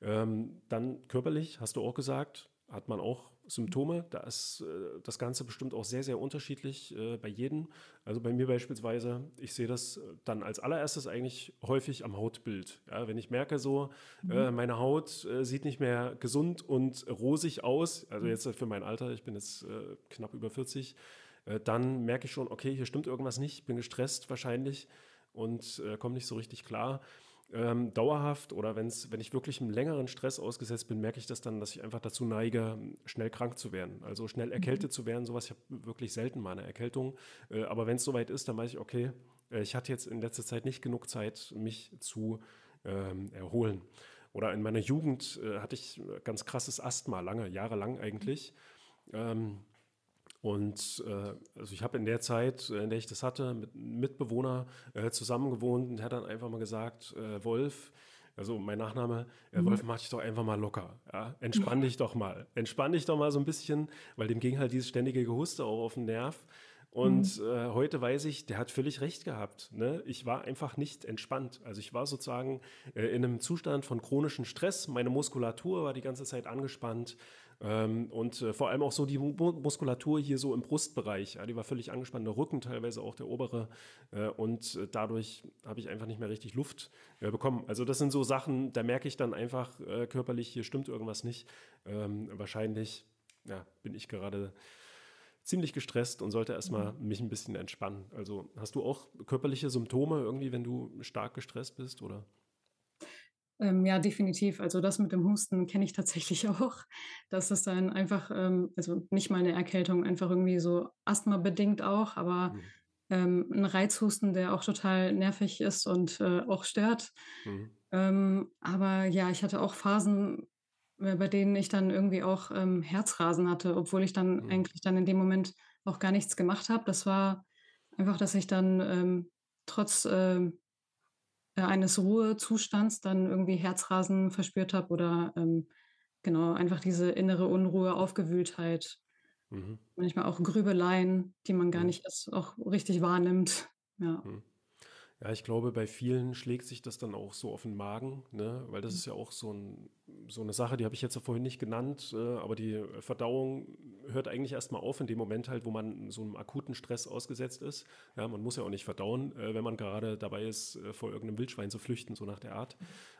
Ähm, dann körperlich, hast du auch gesagt, hat man auch Symptome. Da ist äh, das Ganze bestimmt auch sehr, sehr unterschiedlich äh, bei jedem. Also bei mir beispielsweise, ich sehe das äh, dann als allererstes eigentlich häufig am Hautbild. Ja, wenn ich merke so, mhm. äh, meine Haut äh, sieht nicht mehr gesund und rosig aus, also jetzt für mein Alter, ich bin jetzt äh, knapp über 40, dann merke ich schon, okay, hier stimmt irgendwas nicht, bin gestresst wahrscheinlich und komme nicht so richtig klar ähm, dauerhaft oder wenn's, wenn ich wirklich einem längeren Stress ausgesetzt bin, merke ich das dann, dass ich einfach dazu neige, schnell krank zu werden. Also schnell erkältet mhm. zu werden, sowas. Ich habe wirklich selten mal eine Erkältung. Äh, aber wenn es soweit ist, dann weiß ich, okay, äh, ich hatte jetzt in letzter Zeit nicht genug Zeit, mich zu ähm, erholen. Oder in meiner Jugend äh, hatte ich ganz krasses Asthma, lange, jahrelang eigentlich. Ähm, und äh, also ich habe in der Zeit, äh, in der ich das hatte, mit einem Mitbewohner äh, zusammen gewohnt und hat dann einfach mal gesagt, äh, Wolf, Also mein Nachname, äh, Wolf, mach dich doch einfach mal locker. Ja? Entspann dich doch mal. Entspann dich doch mal so ein bisschen, weil dem ging halt dieses ständige Gehuste auch auf den Nerv. Und mhm. äh, heute weiß ich, der hat völlig recht gehabt. Ne? Ich war einfach nicht entspannt. Also ich war sozusagen äh, in einem Zustand von chronischem Stress. Meine Muskulatur war die ganze Zeit angespannt. Ähm, und äh, vor allem auch so die Muskulatur hier so im Brustbereich, die war völlig angespannt, der Rücken teilweise auch der obere. Äh, und äh, dadurch habe ich einfach nicht mehr richtig Luft bekommen. Also das sind so Sachen, da merke ich dann einfach körperlich, hier stimmt irgendwas nicht. Ähm, wahrscheinlich ja, bin ich gerade ziemlich gestresst und sollte erstmal mhm. mich ein bisschen entspannen. Also hast du auch körperliche Symptome irgendwie, wenn du stark gestresst bist oder? Ähm, ja, definitiv. Also das mit dem Husten kenne ich tatsächlich [laughs] auch. Das ist dann einfach, ähm, also nicht mal eine Erkältung, einfach irgendwie so Asthma-bedingt auch, aber mhm. ähm, ein Reizhusten, der auch total nervig ist und äh, auch stört. Mhm. Ähm, aber ja, ich hatte auch Phasen, äh, bei denen ich dann irgendwie auch ähm, Herzrasen hatte, obwohl ich dann mhm. eigentlich dann in dem Moment auch gar nichts gemacht habe. Das war einfach, dass ich dann ähm, trotz äh, eines Ruhezustands dann irgendwie Herzrasen verspürt habe oder ähm, genau einfach diese innere Unruhe, Aufgewühltheit, mhm. manchmal auch Grübeleien, die man gar mhm. nicht erst auch richtig wahrnimmt. Ja. Mhm. Ja, ich glaube, bei vielen schlägt sich das dann auch so auf den Magen, ne? weil das ist ja auch so, ein, so eine Sache, die habe ich jetzt ja vorhin nicht genannt, äh, aber die Verdauung hört eigentlich erstmal auf in dem Moment halt, wo man so einem akuten Stress ausgesetzt ist. Ja, man muss ja auch nicht verdauen, äh, wenn man gerade dabei ist, äh, vor irgendeinem Wildschwein zu flüchten, so nach der Art.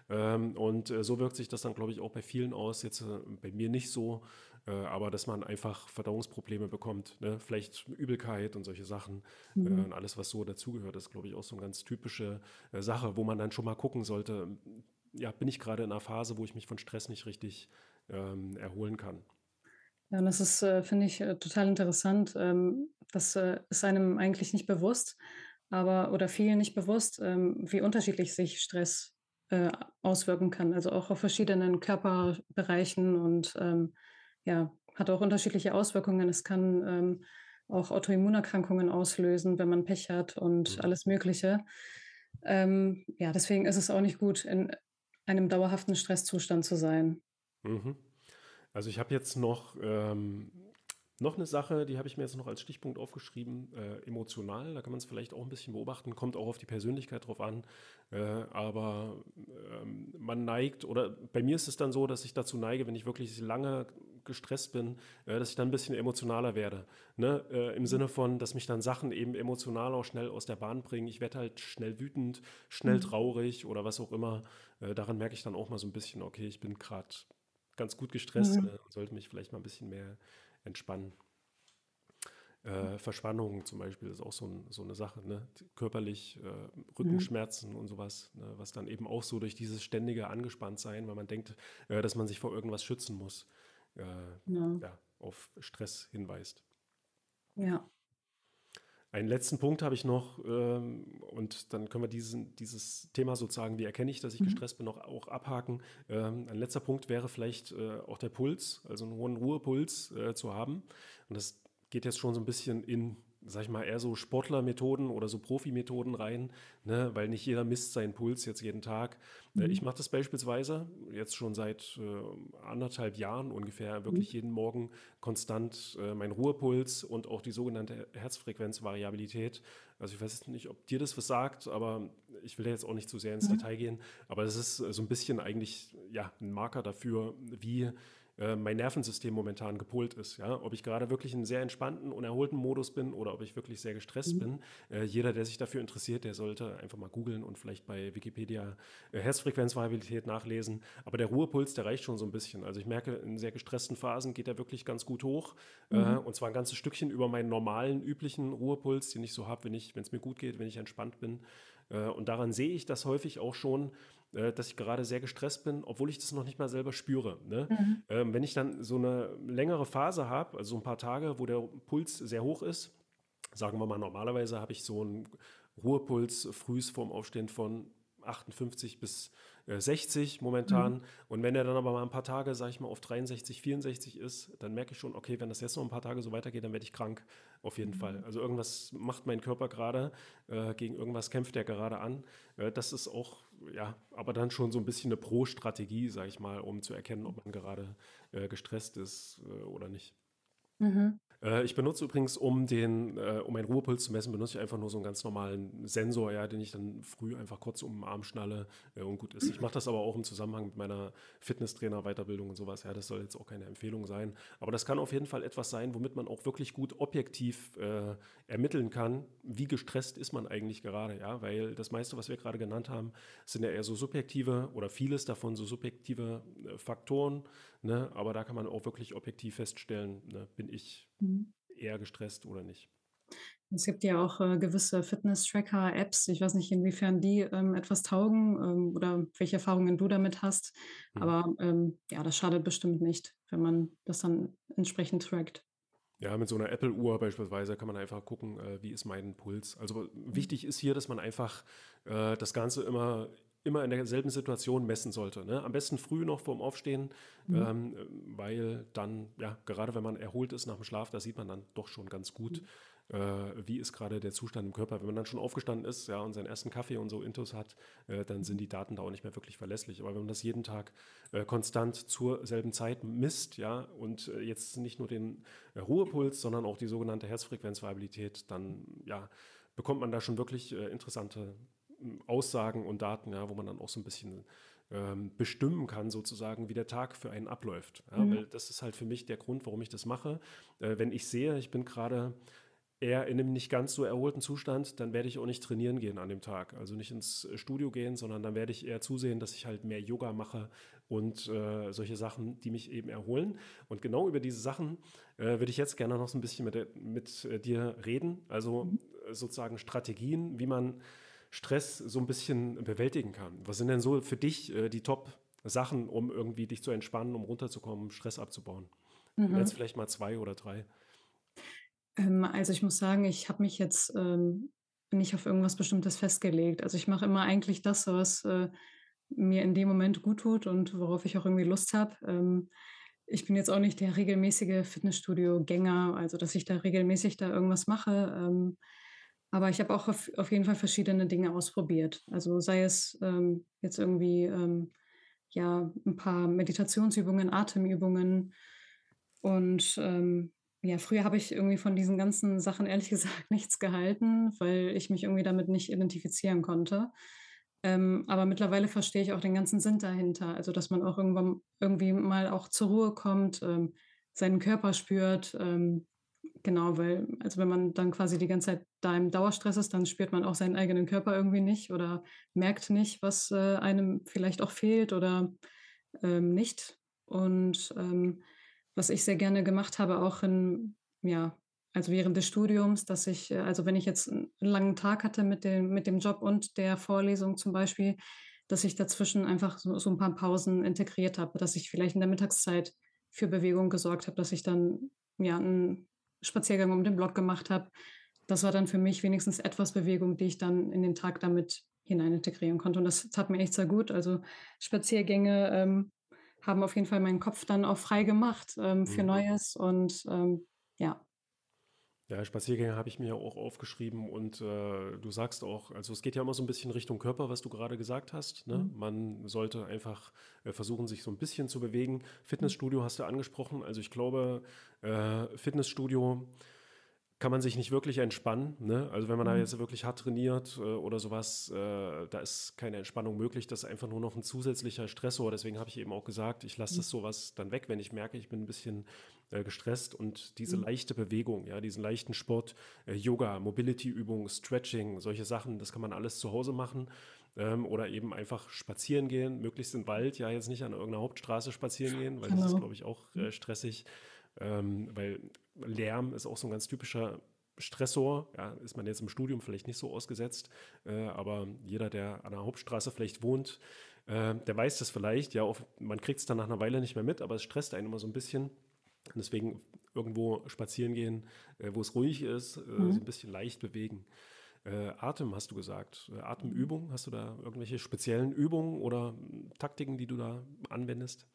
Ähm, und äh, so wirkt sich das dann, glaube ich, auch bei vielen aus. Jetzt äh, bei mir nicht so, äh, aber dass man einfach Verdauungsprobleme bekommt. Ne? Vielleicht Übelkeit und solche Sachen mhm. äh, und alles, was so dazugehört, ist, glaube ich, auch so eine ganz typische Sache, wo man dann schon mal gucken sollte, ja, bin ich gerade in einer Phase, wo ich mich von Stress nicht richtig ähm, erholen kann. Ja, und das ist, äh, finde ich, äh, total interessant. Ähm, das äh, ist einem eigentlich nicht bewusst, aber oder vielen nicht bewusst, ähm, wie unterschiedlich sich Stress äh, auswirken kann. Also auch auf verschiedenen Körperbereichen und ähm, ja, hat auch unterschiedliche Auswirkungen. Es kann ähm, auch Autoimmunerkrankungen auslösen, wenn man Pech hat und mhm. alles Mögliche. Ähm, ja, deswegen ist es auch nicht gut, in einem dauerhaften Stresszustand zu sein. Mhm. Also ich habe jetzt noch ähm, noch eine Sache, die habe ich mir jetzt noch als Stichpunkt aufgeschrieben, äh, emotional, da kann man es vielleicht auch ein bisschen beobachten, kommt auch auf die Persönlichkeit drauf an, äh, aber ähm, man neigt, oder bei mir ist es dann so, dass ich dazu neige, wenn ich wirklich lange gestresst bin, äh, dass ich dann ein bisschen emotionaler werde. Ne? Äh, Im Sinne von, dass mich dann Sachen eben emotional auch schnell aus der Bahn bringen. Ich werde halt schnell wütend, schnell mhm. traurig oder was auch immer. Äh, daran merke ich dann auch mal so ein bisschen, okay, ich bin gerade ganz gut gestresst, mhm. Äh, sollte mich vielleicht mal ein bisschen mehr entspannen. Äh, Verspannung zum Beispiel ist auch so, ein, so eine Sache, ne? körperlich äh, Rückenschmerzen mhm. und sowas, ne? was dann eben auch so durch dieses ständige Angespanntsein, weil man denkt, äh, dass man sich vor irgendwas schützen muss, äh, ja. ja. auf Stress hinweist. Ja. Einen letzten Punkt habe ich noch ähm, und dann können wir diesen, dieses Thema sozusagen, wie erkenne ich, dass ich mhm. gestresst bin, noch auch abhaken. Ähm, ein letzter Punkt wäre vielleicht äh, auch der Puls, also einen hohen Ruhepuls äh, zu haben. Und das geht jetzt schon so ein bisschen in sag ich mal, eher so Sportlermethoden oder so Profimethoden rein, ne? weil nicht jeder misst seinen Puls jetzt jeden Tag. Äh, mhm. Ich mache das beispielsweise jetzt schon seit äh, anderthalb Jahren ungefähr, wirklich mhm. jeden Morgen konstant äh, mein Ruhepuls und auch die sogenannte Herzfrequenzvariabilität. Also ich weiß nicht, ob dir das was sagt, aber ich will da jetzt auch nicht zu sehr ins mhm. Detail gehen, aber das ist so ein bisschen eigentlich ja, ein Marker dafür, wie äh, mein Nervensystem momentan gepolt ist. Ja? Ob ich gerade wirklich in einem sehr entspannten und erholten Modus bin oder ob ich wirklich sehr gestresst mhm. bin. Äh, jeder, der sich dafür interessiert, der sollte einfach mal googeln und vielleicht bei Wikipedia äh, Herzfrequenzvariabilität nachlesen. Aber der Ruhepuls, der reicht schon so ein bisschen. Also ich merke, in sehr gestressten Phasen geht er wirklich ganz gut hoch. Äh, mhm. und zwar ein ganzes Stückchen über meinen normalen, üblichen Ruhepuls, den ich so habe, wenn es mir gut geht, wenn ich entspannt bin. Äh, und daran sehe ich das häufig auch schon, äh, dass ich gerade sehr gestresst bin, obwohl ich das noch nicht mal selber spüre. Ne? Mhm. Ähm, wenn ich dann so eine längere Phase habe, also so ein paar Tage, wo der Puls sehr hoch ist, sagen wir mal, normalerweise habe ich so einen Ruhepuls frühs vorm Aufstehen von 58 bis 60 momentan. Mhm. Und wenn er dann aber mal ein paar Tage, sage ich mal, auf 63, 64 ist, dann merke ich schon, okay, wenn das jetzt noch ein paar Tage so weitergeht, dann werde ich krank, auf jeden mhm. Fall. Also irgendwas macht mein Körper gerade, äh, gegen irgendwas kämpft er gerade an. Äh, das ist auch ja, aber dann schon so ein bisschen eine Pro-Strategie, sage ich mal, um zu erkennen, ob man gerade äh, gestresst ist äh, oder nicht. Mhm. Äh, ich benutze übrigens, um den, äh, um meinen Ruhepuls zu messen, benutze ich einfach nur so einen ganz normalen Sensor, ja, den ich dann früh einfach kurz um den Arm schnalle äh, und gut ist. Ich mache das aber auch im Zusammenhang mit meiner Fitnesstrainer-Weiterbildung und sowas. Ja, das soll jetzt auch keine Empfehlung sein. Aber das kann auf jeden Fall etwas sein, womit man auch wirklich gut objektiv ermitteln kann, wie gestresst ist man eigentlich gerade, ja, weil das meiste, was wir gerade genannt haben, sind ja eher so subjektive oder vieles davon so subjektive Faktoren, ne? aber da kann man auch wirklich objektiv feststellen, ne? bin ich Mhm. eher gestresst oder nicht. Es gibt ja auch äh, gewisse Fitness-Tracker-Apps. Ich weiß nicht, inwiefern die ähm, etwas taugen ähm, oder welche Erfahrungen du damit hast. Mhm. Aber ähm, ja, das schadet bestimmt nicht, wenn man das dann entsprechend trackt. Ja, mit so einer Apple-Uhr beispielsweise kann man einfach gucken, äh, wie ist mein Puls. Also mhm. wichtig ist hier, dass man einfach äh, das Ganze immer immer in derselben Situation messen sollte. Ne? Am besten früh noch vorm Aufstehen, mhm. ähm, weil dann, ja, gerade wenn man erholt ist nach dem Schlaf, da sieht man dann doch schon ganz gut, mhm. äh, wie ist gerade der Zustand im Körper. Wenn man dann schon aufgestanden ist ja, und seinen ersten Kaffee und so Intus hat, äh, dann sind die Daten da auch nicht mehr wirklich verlässlich. Aber wenn man das jeden Tag äh, konstant zur selben Zeit misst, ja, und äh, jetzt nicht nur den äh, Ruhepuls, sondern auch die sogenannte Herzfrequenzvariabilität, dann, ja, bekommt man da schon wirklich äh, interessante Aussagen und Daten, ja, wo man dann auch so ein bisschen ähm, bestimmen kann, sozusagen, wie der Tag für einen abläuft. Ja, mhm. Weil das ist halt für mich der Grund, warum ich das mache. Äh, wenn ich sehe, ich bin gerade eher in einem nicht ganz so erholten Zustand, dann werde ich auch nicht trainieren gehen an dem Tag. Also nicht ins Studio gehen, sondern dann werde ich eher zusehen, dass ich halt mehr Yoga mache und äh, solche Sachen, die mich eben erholen. Und genau über diese Sachen äh, würde ich jetzt gerne noch so ein bisschen mit, mit äh, dir reden. Also mhm. sozusagen Strategien, wie man Stress so ein bisschen bewältigen kann. Was sind denn so für dich äh, die Top-Sachen, um irgendwie dich zu entspannen, um runterzukommen, Stress abzubauen? Mhm. Jetzt vielleicht mal zwei oder drei. Ähm, also ich muss sagen, ich habe mich jetzt ähm, nicht auf irgendwas Bestimmtes festgelegt. Also ich mache immer eigentlich das, was äh, mir in dem Moment gut tut und worauf ich auch irgendwie Lust habe. Ähm, ich bin jetzt auch nicht der regelmäßige Fitnessstudio-Gänger, also dass ich da regelmäßig da irgendwas mache. Aber ich habe auch auf, auf jeden Fall verschiedene Dinge ausprobiert. Also sei es ähm, jetzt irgendwie ähm, ja ein paar Meditationsübungen, Atemübungen. Und ähm, ja, früher habe ich irgendwie von diesen ganzen Sachen ehrlich [laughs] gesagt nichts gehalten, weil ich mich irgendwie damit nicht identifizieren konnte. Ähm, aber mittlerweile verstehe ich auch den ganzen Sinn dahinter. Also dass man auch irgendwann irgendwie mal auch zur Ruhe kommt, ähm, seinen Körper spürt, ähm, Genau, weil, also wenn man dann quasi die ganze Zeit da im Dauerstress ist, dann spürt man auch seinen eigenen Körper irgendwie nicht oder merkt nicht, was äh, einem vielleicht auch fehlt oder ähm, nicht. Und ähm, was ich sehr gerne gemacht habe, auch in, ja, also während des Studiums, dass ich, äh, also wenn ich jetzt einen langen Tag hatte mit dem, mit dem Job und der Vorlesung zum Beispiel, dass ich dazwischen einfach so, so ein paar Pausen integriert habe, dass ich vielleicht in der Mittagszeit für Bewegung gesorgt habe, dass ich dann ja ein Spaziergang um den Block gemacht habe. Das war dann für mich wenigstens etwas Bewegung, die ich dann in den Tag damit hinein integrieren konnte. Und das tat mir echt sehr gut. Also Spaziergänge ähm, haben auf jeden Fall meinen Kopf dann auch frei gemacht ähm, für mhm. Neues. Und ähm, ja, ja, Spaziergänge habe ich mir auch aufgeschrieben und äh, du sagst auch, also es geht ja immer so ein bisschen Richtung Körper, was du gerade gesagt hast. Ne? Mhm. Man sollte einfach äh, versuchen, sich so ein bisschen zu bewegen. Fitnessstudio hast du angesprochen. Also ich glaube, äh, Fitnessstudio kann man sich nicht wirklich entspannen. Ne? Also wenn man mhm. da jetzt wirklich hart trainiert äh, oder sowas, äh, da ist keine Entspannung möglich. Das ist einfach nur noch ein zusätzlicher Stressor. Deswegen habe ich eben auch gesagt, ich lasse mhm. das sowas dann weg, wenn ich merke, ich bin ein bisschen äh, gestresst und diese mhm. leichte Bewegung, ja, diesen leichten Sport, äh, Yoga, Mobility-Übungen, Stretching, solche Sachen, das kann man alles zu Hause machen. Ähm, oder eben einfach spazieren gehen, möglichst im Wald, ja, jetzt nicht an irgendeiner Hauptstraße spazieren gehen, weil genau. das ist, glaube ich, auch äh, stressig. Ähm, weil Lärm ist auch so ein ganz typischer Stressor. Ja, ist man jetzt im Studium vielleicht nicht so ausgesetzt, äh, aber jeder, der an der Hauptstraße vielleicht wohnt, äh, der weiß das vielleicht. Ja, auf, man kriegt es dann nach einer Weile nicht mehr mit, aber es stresst einen immer so ein bisschen. Deswegen irgendwo spazieren gehen, äh, wo es ruhig ist, äh, mhm. so ein bisschen leicht bewegen. Äh, Atem hast du gesagt. Äh, Atemübung, hast du da irgendwelche speziellen Übungen oder Taktiken, die du da anwendest?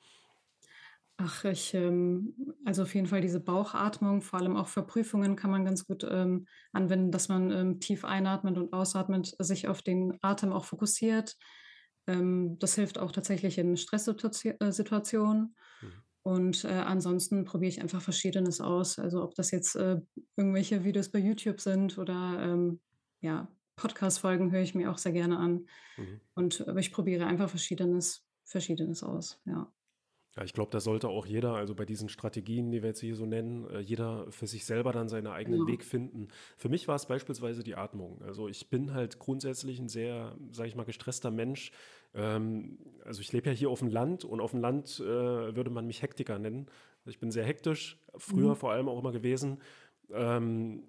Ach, ich, ähm, also auf jeden Fall diese Bauchatmung, vor allem auch für Prüfungen kann man ganz gut ähm, anwenden, dass man ähm, tief einatmet und ausatmet, sich auf den Atem auch fokussiert. Ähm, das hilft auch tatsächlich in Stresssituationen. Mhm. Und äh, ansonsten probiere ich einfach Verschiedenes aus. Also ob das jetzt äh, irgendwelche Videos bei YouTube sind oder ähm, ja, Podcast-Folgen höre ich mir auch sehr gerne an. Mhm. Und aber ich probiere einfach Verschiedenes, Verschiedenes aus, ja. Ja, ich glaube, da sollte auch jeder, also bei diesen Strategien, die wir jetzt hier so nennen, äh, jeder für sich selber dann seinen eigenen ja. Weg finden. Für mich war es beispielsweise die Atmung. Also ich bin halt grundsätzlich ein sehr, sage ich mal, gestresster Mensch. Ähm, also ich lebe ja hier auf dem Land und auf dem Land äh, würde man mich Hektiker nennen. Ich bin sehr hektisch, früher mhm. vor allem auch immer gewesen. Ähm,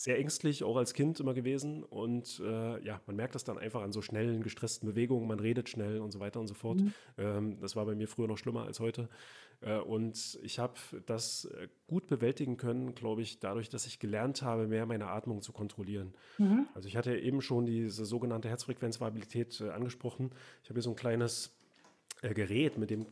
sehr ängstlich, auch als Kind immer gewesen. Und äh, ja, man merkt das dann einfach an so schnellen, gestressten Bewegungen. Man redet schnell und so weiter und so fort. Mhm. Ähm, das war bei mir früher noch schlimmer als heute. Äh, und ich habe das äh, gut bewältigen können, glaube ich, dadurch, dass ich gelernt habe, mehr meine Atmung zu kontrollieren. Mhm. Also ich hatte eben schon diese sogenannte Herzfrequenzvariabilität äh, angesprochen. Ich habe hier so ein kleines äh, Gerät, mit dem,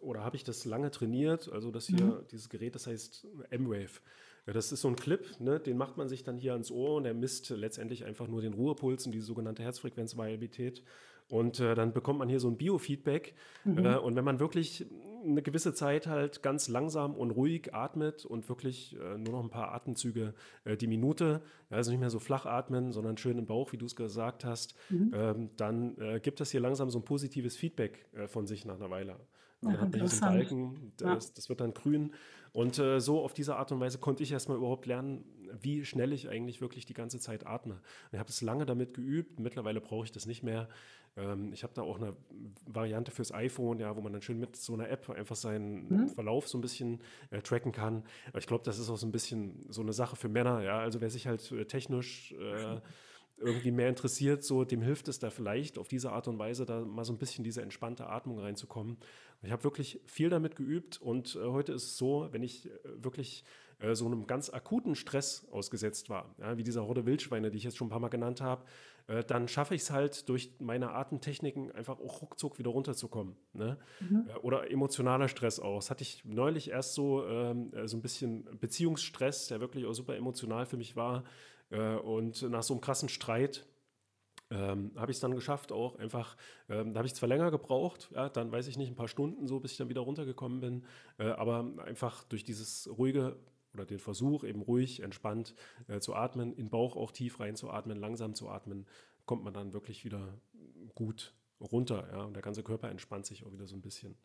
oder habe ich das lange trainiert, also das hier, mhm. dieses Gerät, das heißt M-Wave. Ja, das ist so ein Clip, ne? den macht man sich dann hier ans Ohr und der misst letztendlich einfach nur den Ruhepuls und die sogenannte Herzfrequenzvariabilität. Und äh, dann bekommt man hier so ein Biofeedback. Mhm. Äh, und wenn man wirklich eine gewisse Zeit halt ganz langsam und ruhig atmet und wirklich äh, nur noch ein paar Atemzüge äh, die Minute, ja, also nicht mehr so flach atmen, sondern schön im Bauch, wie du es gesagt hast, mhm. ähm, dann äh, gibt das hier langsam so ein positives Feedback äh, von sich nach einer Weile. Dann hat man einen Balken, das, ja. das wird dann grün. Und äh, so auf diese Art und Weise konnte ich erstmal überhaupt lernen, wie schnell ich eigentlich wirklich die ganze Zeit atme. ich habe es lange damit geübt. Mittlerweile brauche ich das nicht mehr. Ähm, ich habe da auch eine Variante fürs iPhone, ja, wo man dann schön mit so einer App einfach seinen mhm. Verlauf so ein bisschen äh, tracken kann. Aber ich glaube, das ist auch so ein bisschen so eine Sache für Männer. Ja, also wer sich halt äh, technisch äh, irgendwie mehr interessiert, so dem hilft es da vielleicht auf diese Art und Weise da mal so ein bisschen diese entspannte Atmung reinzukommen. Ich habe wirklich viel damit geübt und äh, heute ist es so, wenn ich äh, wirklich äh, so einem ganz akuten Stress ausgesetzt war, ja, wie dieser Horde Wildschweine, die ich jetzt schon ein paar Mal genannt habe, äh, dann schaffe ich es halt durch meine Atemtechniken einfach auch ruckzuck wieder runterzukommen. Ne? Mhm. Äh, oder emotionaler Stress auch. Das hatte ich neulich erst so, ähm, so ein bisschen Beziehungsstress, der wirklich auch super emotional für mich war. Äh, und nach so einem krassen Streit ähm, habe ich es dann geschafft, auch einfach, ähm, da habe ich zwar länger gebraucht, ja, dann weiß ich nicht, ein paar Stunden so, bis ich dann wieder runtergekommen bin, äh, aber einfach durch dieses ruhige oder den Versuch, eben ruhig, entspannt äh, zu atmen, in den Bauch auch tief reinzuatmen, langsam zu atmen, kommt man dann wirklich wieder gut runter, ja, und der ganze Körper entspannt sich auch wieder so ein bisschen.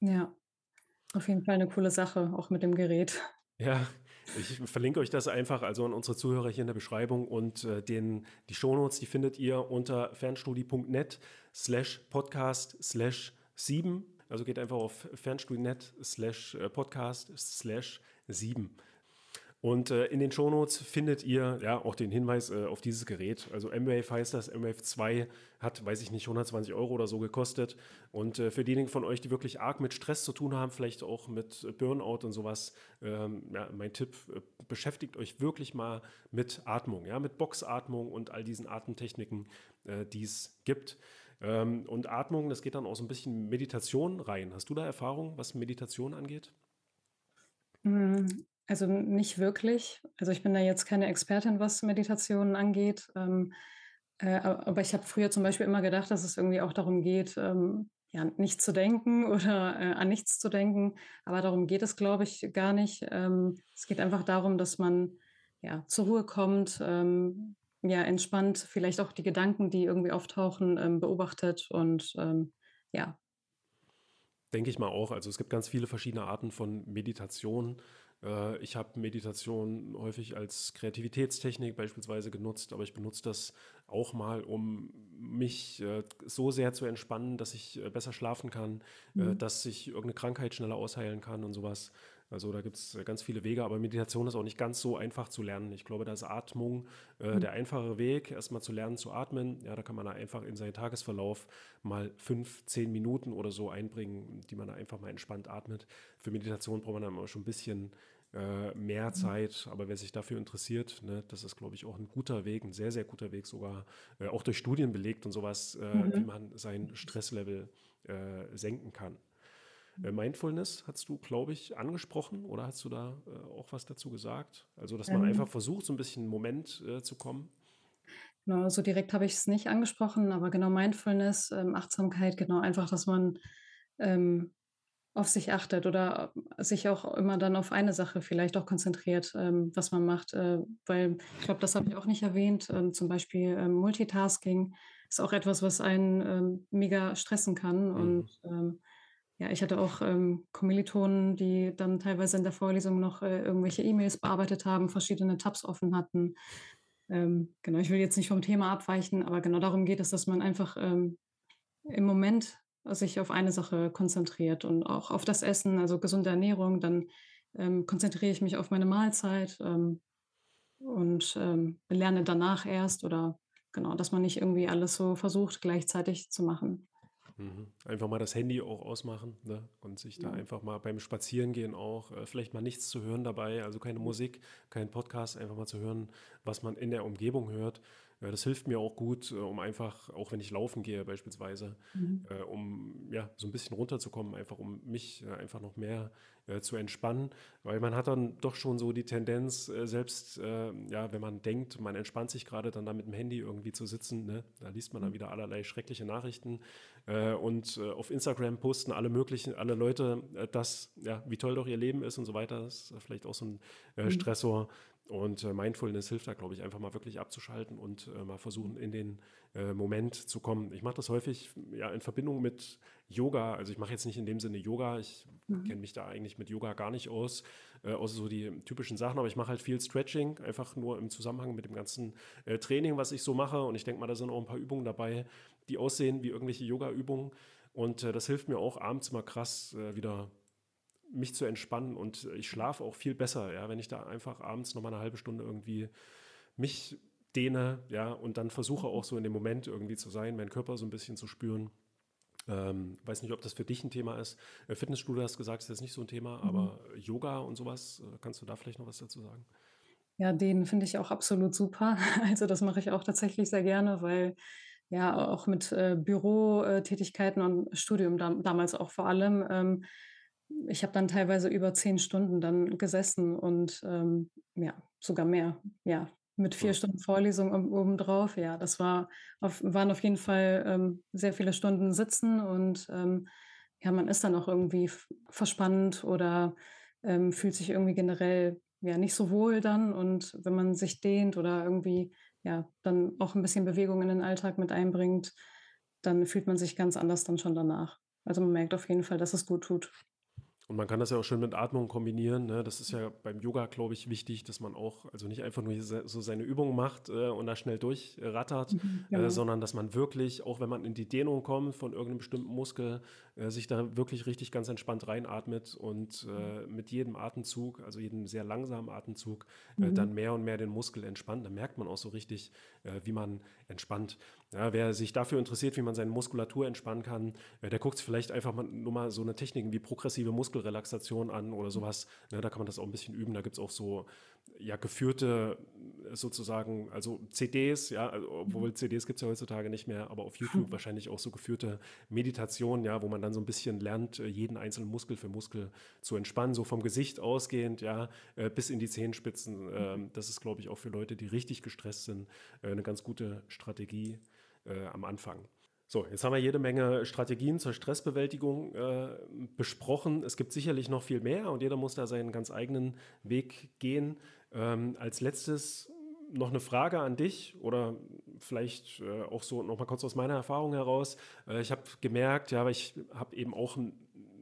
Ja, auf jeden Fall eine coole Sache, auch mit dem Gerät. Ja, ich verlinke euch das einfach also an unsere Zuhörer hier in der Beschreibung und äh, den, die Shownotes, die findet ihr unter fernstudie.net slash podcast slash 7. Also geht einfach auf fernstudie.net slash äh, podcast slash 7. Und äh, in den Shownotes findet ihr ja auch den Hinweis äh, auf dieses Gerät. Also M-Wave heißt das. M-Wave 2 hat, weiß ich nicht, 120 Euro oder so gekostet. Und äh, für diejenigen von euch, die wirklich arg mit Stress zu tun haben, vielleicht auch mit Burnout und sowas, ähm, ja, mein Tipp, äh, beschäftigt euch wirklich mal mit Atmung, ja, mit Boxatmung und all diesen Atemtechniken, äh, die es gibt. Ähm, und Atmung, das geht dann auch so ein bisschen Meditation rein. Hast du da Erfahrung, was Meditation angeht? Also nicht wirklich. Also ich bin da jetzt keine Expertin, was Meditationen angeht. Ähm, äh, aber ich habe früher zum Beispiel immer gedacht, dass es irgendwie auch darum geht, ähm, ja, nicht zu denken [laughs] oder äh, an nichts zu denken. Aber darum geht es, glaube ich, gar nicht. Ähm, es geht einfach darum, dass man ja, zur Ruhe kommt, ähm, ja, entspannt, vielleicht auch die Gedanken, die irgendwie auftauchen, ähm, beobachtet und ähm, ja. Denke ich mal auch. Also es gibt ganz viele verschiedene Arten von Meditation. Äh, ich habe Meditation häufig als Kreativitätstechnik beispielsweise genutzt, aber ich benutze das auch mal, um mich äh, so sehr zu entspannen, dass ich äh, besser schlafen kann, mhm. dass ich irgendeine Krankheit schneller ausheilen kann und sowas. Also da gibt es ganz viele Wege, aber Meditation ist auch nicht ganz so einfach zu lernen. Ich glaube, da ist Atmung äh, mhm. der einfache Weg, erstmal zu lernen zu atmen. Ja, da kann man einfach in seinen Tagesverlauf mal fünf, zehn Minuten oder so einbringen, die man einfach mal entspannt atmet. Für Meditation braucht man dann immer schon ein bisschen äh, mehr mhm. Zeit, aber wer sich dafür interessiert, ne, das ist, glaube ich, auch ein guter Weg, ein sehr, sehr guter Weg sogar, äh, auch durch Studien belegt und sowas, äh, mhm. wie man sein Stresslevel äh, senken kann. Äh, Mindfulness hast du, glaube ich, angesprochen oder hast du da äh, auch was dazu gesagt? Also, dass man ähm, einfach versucht, so ein bisschen einen Moment äh, zu kommen. Genau, so direkt habe ich es nicht angesprochen, aber genau Mindfulness, ähm, Achtsamkeit, genau einfach, dass man, ähm, auf sich achtet oder sich auch immer dann auf eine Sache vielleicht auch konzentriert, ähm, was man macht. Äh, weil ich glaube, das habe ich auch nicht erwähnt, ähm, zum Beispiel, ähm, Multitasking ist auch etwas, was einen, mega stressen kann und, Mhm. ähm, ja, ich hatte auch, ähm, Kommilitonen, die dann teilweise in der Vorlesung noch, äh, irgendwelche E-Mails bearbeitet haben, verschiedene Tabs offen hatten. Ähm, genau, ich will jetzt nicht vom Thema abweichen, aber genau darum geht es, dass man einfach, ähm, im Moment sich auf eine Sache konzentriert und auch auf das Essen, also gesunde Ernährung. Dann, ähm, konzentriere ich mich auf meine Mahlzeit, ähm, und, ähm, lerne danach erst oder genau, dass man nicht irgendwie alles so versucht, gleichzeitig zu machen. Mhm. Einfach mal das Handy auch ausmachen, ne? Und sich da Genau. einfach mal beim Spazierengehen auch, äh, vielleicht mal nichts zu hören dabei, also keine Musik, kein Podcast, einfach mal zu hören, was man in der Umgebung hört. Das hilft mir auch gut, äh, um einfach, auch wenn ich laufen gehe beispielsweise, Mhm. äh, um ja so ein bisschen runterzukommen, einfach um mich äh, einfach noch mehr zu entspannen, weil man hat dann doch schon so die Tendenz, selbst ja, wenn man denkt, man entspannt sich gerade, dann da mit dem Handy irgendwie zu sitzen, ne? Da liest man dann Mhm. wieder allerlei schreckliche Nachrichten und auf Instagram posten alle möglichen, alle Leute, äh, das, ja, wie toll doch ihr Leben ist und so weiter. Das ist vielleicht auch so ein Mhm. Stressor. Und äh, Mindfulness hilft da, glaube ich, einfach mal wirklich abzuschalten und äh, mal versuchen, in den äh, Moment zu kommen. Ich mache das häufig ja, in Verbindung mit Yoga. Also ich mache jetzt nicht in dem Sinne Yoga. Ich Mhm. kenne mich da eigentlich mit Yoga gar nicht aus, äh, außer so die typischen Sachen. Aber ich mache halt viel Stretching, einfach nur im Zusammenhang mit dem ganzen äh, Training, was ich so mache. Und ich denke mal, da sind auch ein paar Übungen dabei, die aussehen wie irgendwelche Yoga-Übungen. Und äh, das hilft mir auch abends mal krass äh, wieder mich zu entspannen und ich schlafe auch viel besser, ja, wenn ich da einfach abends noch mal eine halbe Stunde irgendwie mich dehne, ja, und dann versuche auch so in dem Moment irgendwie zu sein, meinen Körper so ein bisschen zu spüren. Ähm, weiß nicht, ob das für dich ein Thema ist. Äh, Fitnessstudio hast gesagt, ist jetzt nicht so ein Thema, Mhm. aber Yoga und sowas, äh, kannst du da vielleicht noch was dazu sagen? Ja, den finde ich auch absolut super. [laughs] Also, das mache ich auch tatsächlich sehr gerne, weil ja auch mit, äh, Bürotätigkeiten Tätigkeiten und Studium dam damals auch vor allem, ähm, ich habe dann teilweise über 10 Stunden dann gesessen und, ähm, ja, sogar mehr, ja, mit 4 Hm. Stunden Vorlesung oben obendrauf. Ja, das war auf waren auf jeden Fall, ähm, sehr viele Stunden sitzen und, ähm, ja, man ist dann auch irgendwie verspannt oder, ähm, fühlt sich irgendwie generell, ja, nicht so wohl dann. Und wenn man sich dehnt oder irgendwie, ja, dann auch ein bisschen Bewegung in den Alltag mit einbringt, dann fühlt man sich ganz anders dann schon danach. Also, man merkt auf jeden Fall, dass es gut tut. Und man kann das ja auch schön mit Atmung kombinieren. Ne? Das ist ja beim Yoga, glaube ich, wichtig, dass man auch, also nicht einfach nur so seine Übungen macht äh, und da schnell durchrattert, Mhm, äh, genau. sondern dass man wirklich, auch wenn man in die Dehnung kommt von irgendeinem bestimmten Muskel, äh, sich da wirklich richtig ganz entspannt reinatmet und äh, mit jedem Atemzug, also jedem sehr langsamen Atemzug, äh, Mhm. dann mehr und mehr den Muskel entspannt. Da merkt man auch so richtig, äh, wie man entspannt. Ja, wer sich dafür interessiert, wie man seine Muskulatur entspannen kann, der guckt sich vielleicht einfach mal, nur mal so eine Technik wie progressive Muskelrelaxation an oder sowas. Ne, da kann man das auch ein bisschen üben. Da gibt es auch so ja, geführte äh, sozusagen, also CDs, ja, also, obwohl CDs gibt es ja heutzutage nicht mehr, aber auf YouTube [laughs] wahrscheinlich auch so geführte Meditationen, ja, wo man dann so ein bisschen lernt, äh, jeden einzelnen Muskel für Muskel zu entspannen, so vom Gesicht ausgehend, ja, äh, bis in die Zehenspitzen. Ähm, das ist, glaube ich, auch für Leute, die richtig gestresst sind, eine ganz gute Strategie am Anfang. So, jetzt haben wir jede Menge Strategien zur Stressbewältigung äh, besprochen. Es gibt sicherlich noch viel mehr und jeder muss da seinen ganz eigenen Weg gehen. Ähm, als letztes noch eine Frage an dich oder vielleicht äh, auch so noch mal kurz aus meiner Erfahrung heraus. Äh, ich habe gemerkt, ja, aber ich habe eben auch ein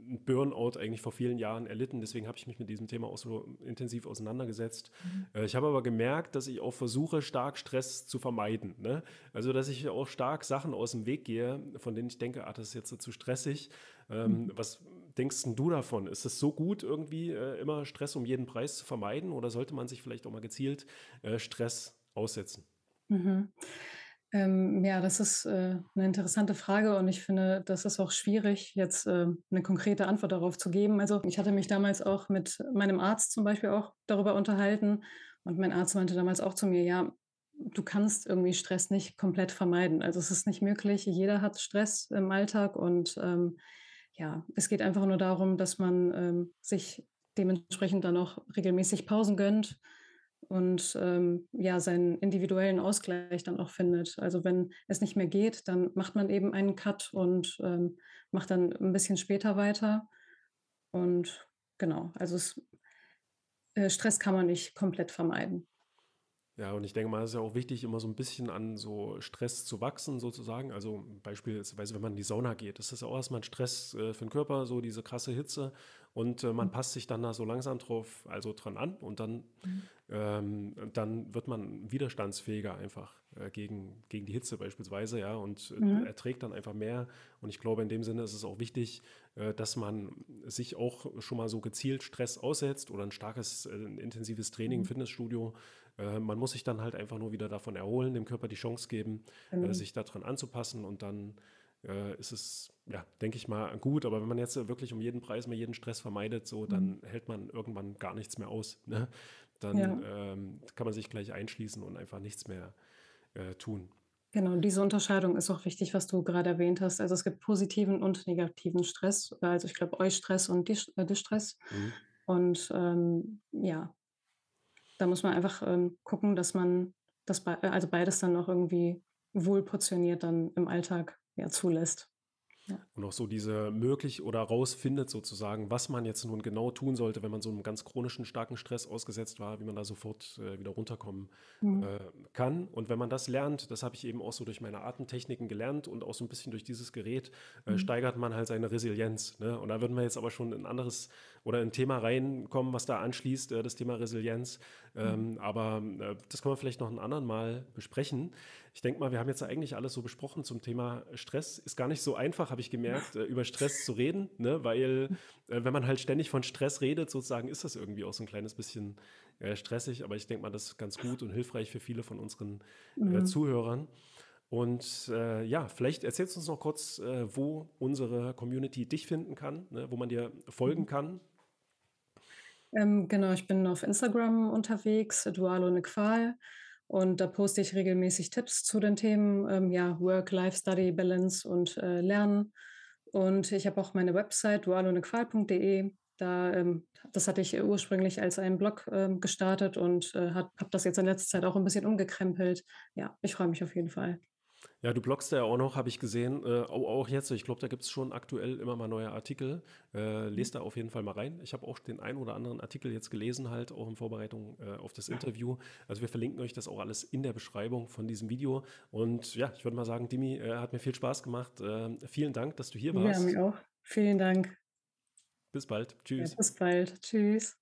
ein Burnout eigentlich vor vielen Jahren erlitten. Deswegen habe ich mich mit diesem Thema auch so intensiv auseinandergesetzt. Äh, Ich habe aber gemerkt, dass ich auch versuche, stark Stress zu vermeiden. Ne? Also, dass ich auch stark Sachen aus dem Weg gehe, von denen ich denke, ah, das ist jetzt zu stressig. Ähm, was denkst du davon? Ist es so gut, irgendwie äh, immer Stress um jeden Preis zu vermeiden? Oder sollte man sich vielleicht auch mal gezielt äh, Stress aussetzen? Mhm. Ähm, ja, das ist, äh, 'ne interessante Frage und ich finde, das ist auch schwierig, jetzt, äh, 'ne konkrete Antwort darauf zu geben. Also, ich hatte mich damals auch mit meinem Arzt zum Beispiel auch darüber unterhalten und mein Arzt meinte damals auch zu mir: „Ja, du kannst irgendwie Stress nicht komplett vermeiden. Also, es ist nicht möglich. Jeder hat Stress im Alltag und, ähm, ja, es geht einfach nur darum, dass man, ähm, sich dementsprechend dann auch regelmäßig Pausen gönnt und ähm, ja, seinen individuellen Ausgleich dann auch findet. Also wenn es nicht mehr geht, dann macht man eben einen Cut und ähm, macht dann ein bisschen später weiter. Und genau, also es, äh, Stress kann man nicht komplett vermeiden. Ja, und ich denke mal, es ist ja auch wichtig, immer so ein bisschen an so Stress zu wachsen, sozusagen. Also beispielsweise, wenn man in die Sauna geht, das ist ja auch erstmal ein Stress äh, für den Körper, so diese krasse Hitze. Und äh, man mhm. passt sich dann da so langsam drauf, also dran an und dann, mhm. ähm, dann wird man widerstandsfähiger einfach äh, gegen, gegen die Hitze beispielsweise, ja, und äh, mhm. erträgt dann einfach mehr. Und ich glaube, in dem Sinne ist es auch wichtig, dass man sich auch schon mal so gezielt Stress aussetzt oder ein starkes, intensives Training im mhm. Fitnessstudio äh, man muss sich dann halt einfach nur wieder davon erholen, dem Körper die Chance geben, äh, mhm. sich daran anzupassen und dann äh, ist es, ja, denke ich mal, gut. Aber wenn man jetzt wirklich um jeden Preis mal jeden Stress vermeidet, so, dann mhm. hält man irgendwann gar nichts mehr aus. Ne? Dann ja. ähm, kann man sich gleich einschließen und einfach nichts mehr äh, tun. Genau, diese Unterscheidung ist auch wichtig, was du gerade erwähnt hast. Also es gibt positiven und negativen Stress. Also ich glaube, Eustress und Distress. Mhm. Und ähm, ja, da muss man einfach ähm, gucken, dass man das be also beides dann auch irgendwie wohl portioniert dann im Alltag ja zulässt. Ja. Und auch so diese möglich oder rausfindet sozusagen, was man jetzt nun genau tun sollte, wenn man so einem ganz chronischen, starken Stress ausgesetzt war, wie man da sofort äh, wieder runterkommen mhm. äh, kann. Und wenn man das lernt, das habe ich eben auch so durch meine Atemtechniken gelernt und auch so ein bisschen durch dieses Gerät, äh, mhm. steigert man halt seine Resilienz. Ne? Und da würden wir jetzt aber schon ein anderes oder ein Thema reinkommen, was da anschließt, äh, das Thema Resilienz. Mhm. Ähm, aber äh, das können wir vielleicht noch ein anderen Mal besprechen. Ich denke mal, wir haben jetzt eigentlich alles so besprochen zum Thema Stress. Ist gar nicht so einfach, habe ich gemerkt, äh, über Stress zu reden, ne? weil äh, wenn man halt ständig von Stress redet, sozusagen, ist das irgendwie auch so ein kleines bisschen äh, stressig. Aber ich denke mal, das ist ganz gut und hilfreich für viele von unseren äh, mhm. Zuhörern. Und äh, ja, vielleicht erzählst du uns noch kurz, äh, wo unsere Community dich finden kann, ne? wo man dir folgen mhm. kann. Ähm, genau, ich bin auf Instagram unterwegs, dual ohne Qual. Und da poste ich regelmäßig Tipps zu den Themen, ähm, ja, Work, Life, Study, Balance und äh, Lernen. Und ich habe auch meine Website dualohnequal.de. Da, ähm, das hatte ich ursprünglich als einen Blog ähm, gestartet und äh, habe das jetzt in letzter Zeit auch ein bisschen umgekrempelt. Ja, ich freue mich auf jeden Fall. Ja, du bloggst ja auch noch, habe ich gesehen, äh, auch jetzt. Ich glaube, da gibt es schon aktuell immer mal neue Artikel. Äh, lest da auf jeden Fall mal rein. Ich habe auch den einen oder anderen Artikel jetzt gelesen, halt auch in Vorbereitung äh, auf das Interview. Also wir verlinken euch das auch alles in der Beschreibung von diesem Video. Und ja, ich würde mal sagen, Dimi, äh, hat mir viel Spaß gemacht. Äh, vielen Dank, dass du hier warst. Ja, mir auch. Vielen Dank. Bis bald. Tschüss. Ja, bis bald. Tschüss.